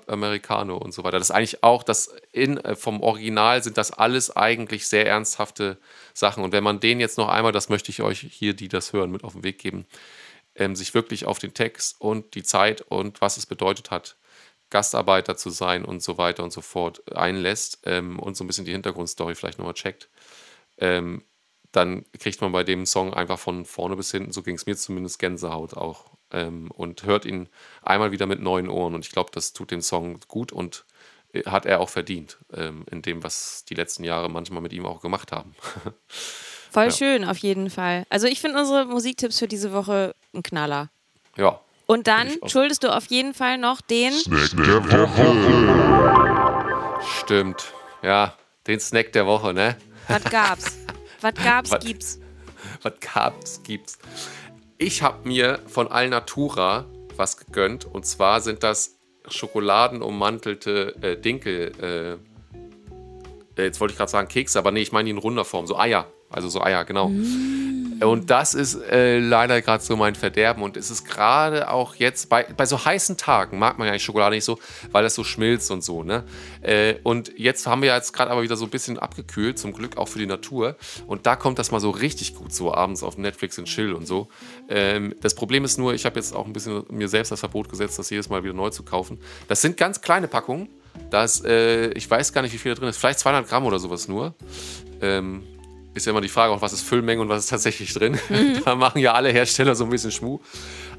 Americano und so weiter. Das ist eigentlich auch, das in, äh, vom Original sind das alles eigentlich sehr ernsthafte Sachen. Und wenn man den jetzt noch einmal, das möchte ich euch hier, die das hören, mit auf den Weg geben, ähm, sich wirklich auf den Text und die Zeit und was es bedeutet hat, Gastarbeiter zu sein und so weiter und so fort einlässt ähm, und so ein bisschen die Hintergrundstory vielleicht nochmal checkt, ähm, dann kriegt man bei dem Song einfach von vorne bis hinten, so ging es mir zumindest, Gänsehaut auch ähm, und hört ihn einmal wieder mit neuen Ohren. Und ich glaube, das tut dem Song gut und äh, hat er auch verdient, ähm, in dem, was die letzten Jahre manchmal mit ihm auch gemacht haben. Voll ja. schön, auf jeden Fall. Also ich finde unsere Musiktipps für diese Woche ein Knaller. Ja. Und dann schuldest du auf jeden Fall noch den Snack der Woche. Stimmt. Ja, den Snack der Woche, ne? Was gab's? Was gab's, was, gibt's? Was gab's, gibt's. Ich habe mir von Alnatura was gegönnt. Und zwar sind das schokoladenummantelte äh, Dinkel. Äh, äh jetzt wollte ich gerade sagen Kekse, aber nee, ich meine die in runder Form. So Eier. Also so Eier, genau. Mm. Und das ist äh, leider gerade so mein Verderben. Und es ist gerade auch jetzt, bei, bei so heißen Tagen mag man ja eigentlich Schokolade nicht so, weil das so schmilzt und so. Ne? Äh, und jetzt haben wir jetzt gerade aber wieder so ein bisschen abgekühlt, zum Glück auch für die Natur. Und da kommt das mal so richtig gut, so abends auf Netflix und Chill und so. Ähm, das Problem ist nur, ich habe jetzt auch ein bisschen mir selbst das Verbot gesetzt, das jedes Mal wieder neu zu kaufen. Das sind ganz kleine Packungen. Das, äh, ich weiß gar nicht, wie viel da drin ist. Vielleicht 200 Gramm oder sowas nur. Ähm, ist ja immer die Frage, auch was ist Füllmenge und was ist tatsächlich drin. Mhm. da machen ja alle Hersteller so ein bisschen Schmuh.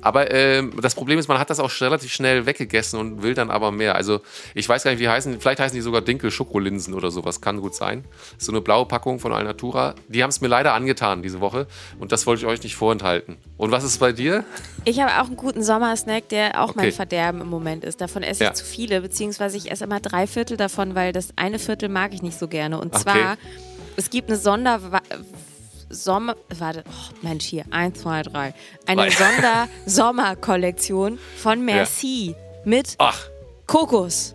Aber ähm, das Problem ist, man hat das auch relativ schnell weggegessen und will dann aber mehr. Also ich weiß gar nicht, wie heißen. Vielleicht heißen die sogar Dinkel-Schokolinsen oder sowas. Kann gut sein. So eine blaue Packung von Alnatura. Die haben es mir leider angetan diese Woche. Und das wollte ich euch nicht vorenthalten. Und was ist bei dir? Ich habe auch einen guten Sommersnack, der auch okay. mein Verderben im Moment ist. Davon esse ich ja. zu viele, beziehungsweise ich esse immer drei Viertel davon, weil das eine Viertel mag ich nicht so gerne. Und zwar... Es gibt eine Sonder... Sommer, warte, oh Mensch, hier, eins, zwei, drei. Eine Sonder-Sommerkollektion von Merci ja. mit Ach. Kokos.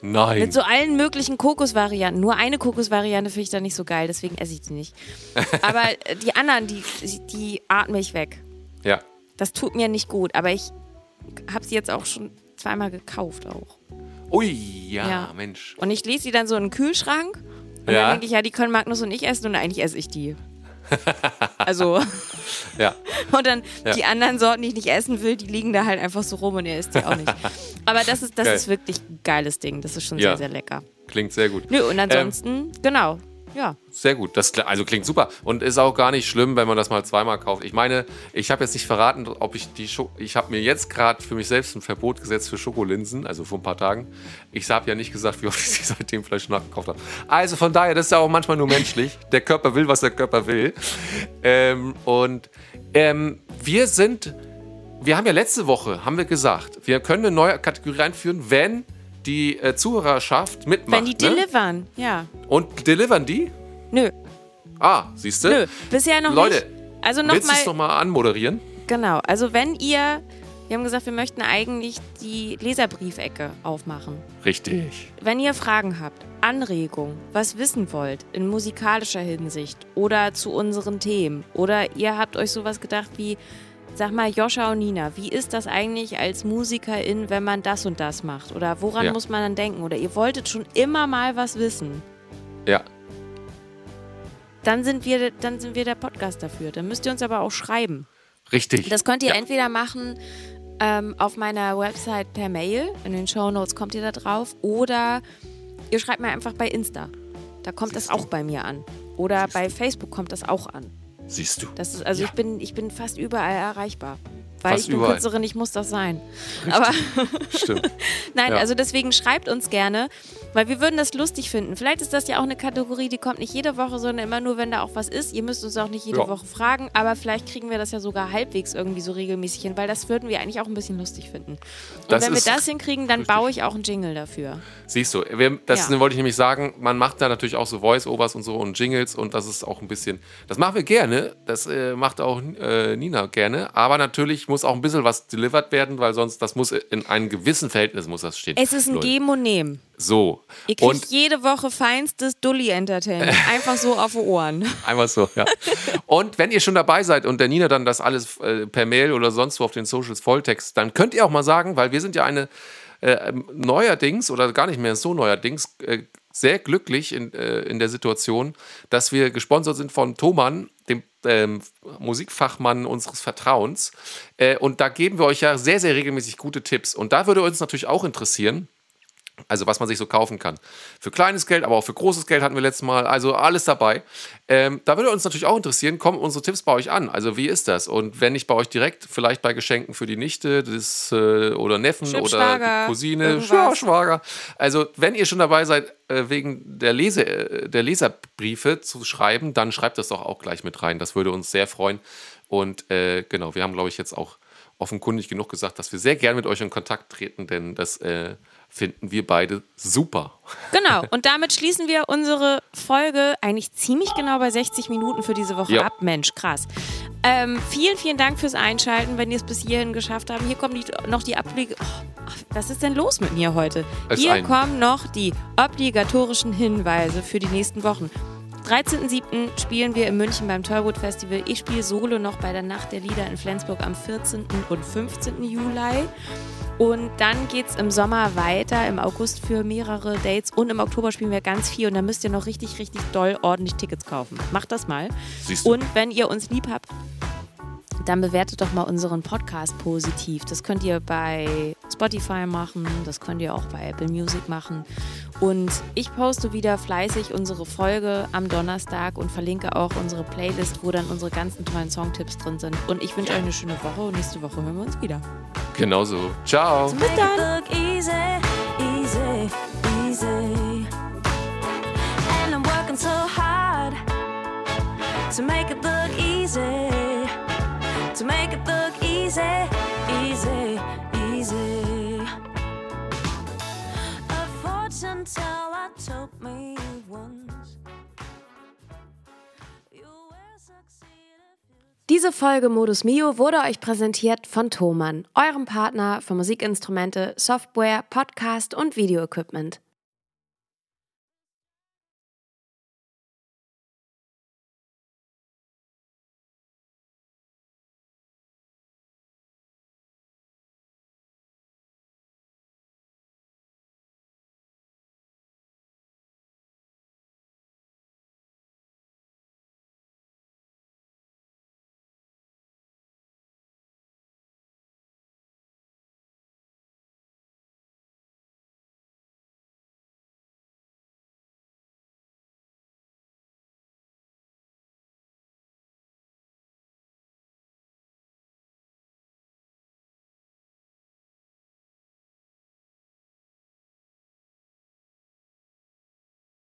Nein. Mit so allen möglichen Kokosvarianten. Nur eine Kokosvariante finde ich da nicht so geil, deswegen esse ich die nicht. Aber die anderen, die, die atme ich weg. Ja. Das tut mir nicht gut, aber ich habe sie jetzt auch schon zweimal gekauft auch. Ui, ja, ja, Mensch. Und ich lese sie dann so in den Kühlschrank und ja. dann denke ich, ja, die können Magnus und ich essen und eigentlich esse ich die. also. ja. Und dann ja. die anderen Sorten, die ich nicht essen will, die liegen da halt einfach so rum und er isst die auch nicht. Aber das ist, das ist wirklich ein geiles Ding. Das ist schon ja. sehr, sehr lecker. Klingt sehr gut. Nö, und ansonsten, ähm, genau, ja. Sehr gut. Das also klingt super. Und ist auch gar nicht schlimm, wenn man das mal zweimal kauft. Ich meine, ich habe jetzt nicht verraten, ob ich die Scho Ich habe mir jetzt gerade für mich selbst ein Verbot gesetzt für Schokolinsen, also vor ein paar Tagen. Ich habe ja nicht gesagt, wie oft ich sie seitdem vielleicht nachgekauft habe. Also von daher, das ist ja auch manchmal nur menschlich. Der Körper will, was der Körper will. Ähm, und ähm, wir sind. Wir haben ja letzte Woche, haben wir gesagt, wir können eine neue Kategorie einführen, wenn die äh, Zuhörerschaft mitmacht. Wenn die ne? delivern, ja. Und delivern die? Nö. Ah, siehst du? Nö, bisher noch Leute, nicht. Also noch willst du es nochmal anmoderieren? Genau, also wenn ihr, wir haben gesagt, wir möchten eigentlich die Leserbriefecke aufmachen. Richtig. Wenn ihr Fragen habt, Anregungen, was wissen wollt in musikalischer Hinsicht oder zu unseren Themen oder ihr habt euch sowas gedacht wie, Sag mal, Joscha und Nina, wie ist das eigentlich als Musikerin, wenn man das und das macht? Oder woran ja. muss man dann denken? Oder ihr wolltet schon immer mal was wissen? Ja. Dann sind wir, dann sind wir der Podcast dafür. Dann müsst ihr uns aber auch schreiben. Richtig. Das könnt ihr ja. entweder machen ähm, auf meiner Website per Mail. In den Show Notes kommt ihr da drauf. Oder ihr schreibt mir einfach bei Insta. Da kommt Siehst das auch du? bei mir an. Oder Siehst bei Facebook kommt das auch an. Siehst du. Das ist, also ja. ich, bin, ich bin fast überall erreichbar. Weil fast ich bin überall. Künstlerin, ich muss das sein. Richtig. Aber Stimmt. Nein, ja. also deswegen schreibt uns gerne, weil wir würden das lustig finden. Vielleicht ist das ja auch eine Kategorie, die kommt nicht jede Woche, sondern immer nur, wenn da auch was ist. Ihr müsst uns auch nicht jede ja. Woche fragen, aber vielleicht kriegen wir das ja sogar halbwegs irgendwie so regelmäßig hin, weil das würden wir eigentlich auch ein bisschen lustig finden. Und das wenn wir das hinkriegen, dann richtig. baue ich auch einen Jingle dafür. Siehst du, das ja. wollte ich nämlich sagen, man macht da natürlich auch so Voice-Overs und so und Jingles und das ist auch ein bisschen, das machen wir gerne, das äh, macht auch äh, Nina gerne, aber natürlich muss auch ein bisschen was delivered werden, weil sonst, das muss in einem gewissen Verhältnis muss das stehen. Es ist ein Leute. Geben und Nehmen. So. Ihr kriegt und jede Woche feinstes Dully-Entertainment. Einfach so auf die Ohren. Einfach so, ja. und wenn ihr schon dabei seid und der Nina dann das alles äh, per Mail oder sonst wo auf den Socials volltext, dann könnt ihr auch mal sagen, weil wir sind ja eine äh, neuerdings oder gar nicht mehr so neuerdings äh, sehr glücklich in, äh, in der Situation, dass wir gesponsert sind von Thomann, dem ähm, Musikfachmann unseres Vertrauens. Äh, und da geben wir euch ja sehr, sehr regelmäßig gute Tipps. Und da würde uns natürlich auch interessieren, also was man sich so kaufen kann. Für kleines Geld, aber auch für großes Geld hatten wir letztes Mal. Also alles dabei. Ähm, da würde uns natürlich auch interessieren, kommen unsere Tipps bei euch an? Also wie ist das? Und wenn nicht bei euch direkt, vielleicht bei Geschenken für die Nichte des, äh, oder Neffen oder die Cousine, ja, Schwager. Also wenn ihr schon dabei seid, äh, wegen der, Lese, äh, der Leserbriefe zu schreiben, dann schreibt das doch auch gleich mit rein. Das würde uns sehr freuen. Und äh, genau, wir haben, glaube ich, jetzt auch offenkundig genug gesagt, dass wir sehr gern mit euch in Kontakt treten, denn das äh, finden wir beide super. Genau, und damit schließen wir unsere Folge eigentlich ziemlich genau bei 60 Minuten für diese Woche ja. ab. Mensch, krass. Ähm, vielen, vielen Dank fürs Einschalten, wenn ihr es bis hierhin geschafft habt. Hier kommen die, noch die Abblick. Oh, was ist denn los mit mir heute? Es Hier kommen noch die obligatorischen Hinweise für die nächsten Wochen. 13.07. spielen wir in München beim Tollwood Festival. Ich spiele Solo noch bei der Nacht der Lieder in Flensburg am 14. und 15. Juli. Und dann geht es im Sommer weiter, im August für mehrere Dates und im Oktober spielen wir ganz viel und da müsst ihr noch richtig, richtig doll ordentlich Tickets kaufen. Macht das mal. Siehst du. Und wenn ihr uns lieb habt, dann bewertet doch mal unseren Podcast positiv. Das könnt ihr bei Spotify machen, das könnt ihr auch bei Apple Music machen. Und ich poste wieder fleißig unsere Folge am Donnerstag und verlinke auch unsere Playlist, wo dann unsere ganzen tollen Songtipps drin sind. Und ich wünsche euch eine schöne Woche und nächste Woche hören wir uns wieder. Genauso. Ciao. Bis dann. To make it look easy. To make it look easy, easy, easy. A fortune teller told me once. Diese Folge Modus Mio wurde euch präsentiert von Thomann, eurem Partner für Musikinstrumente, Software, Podcast und Videoequipment.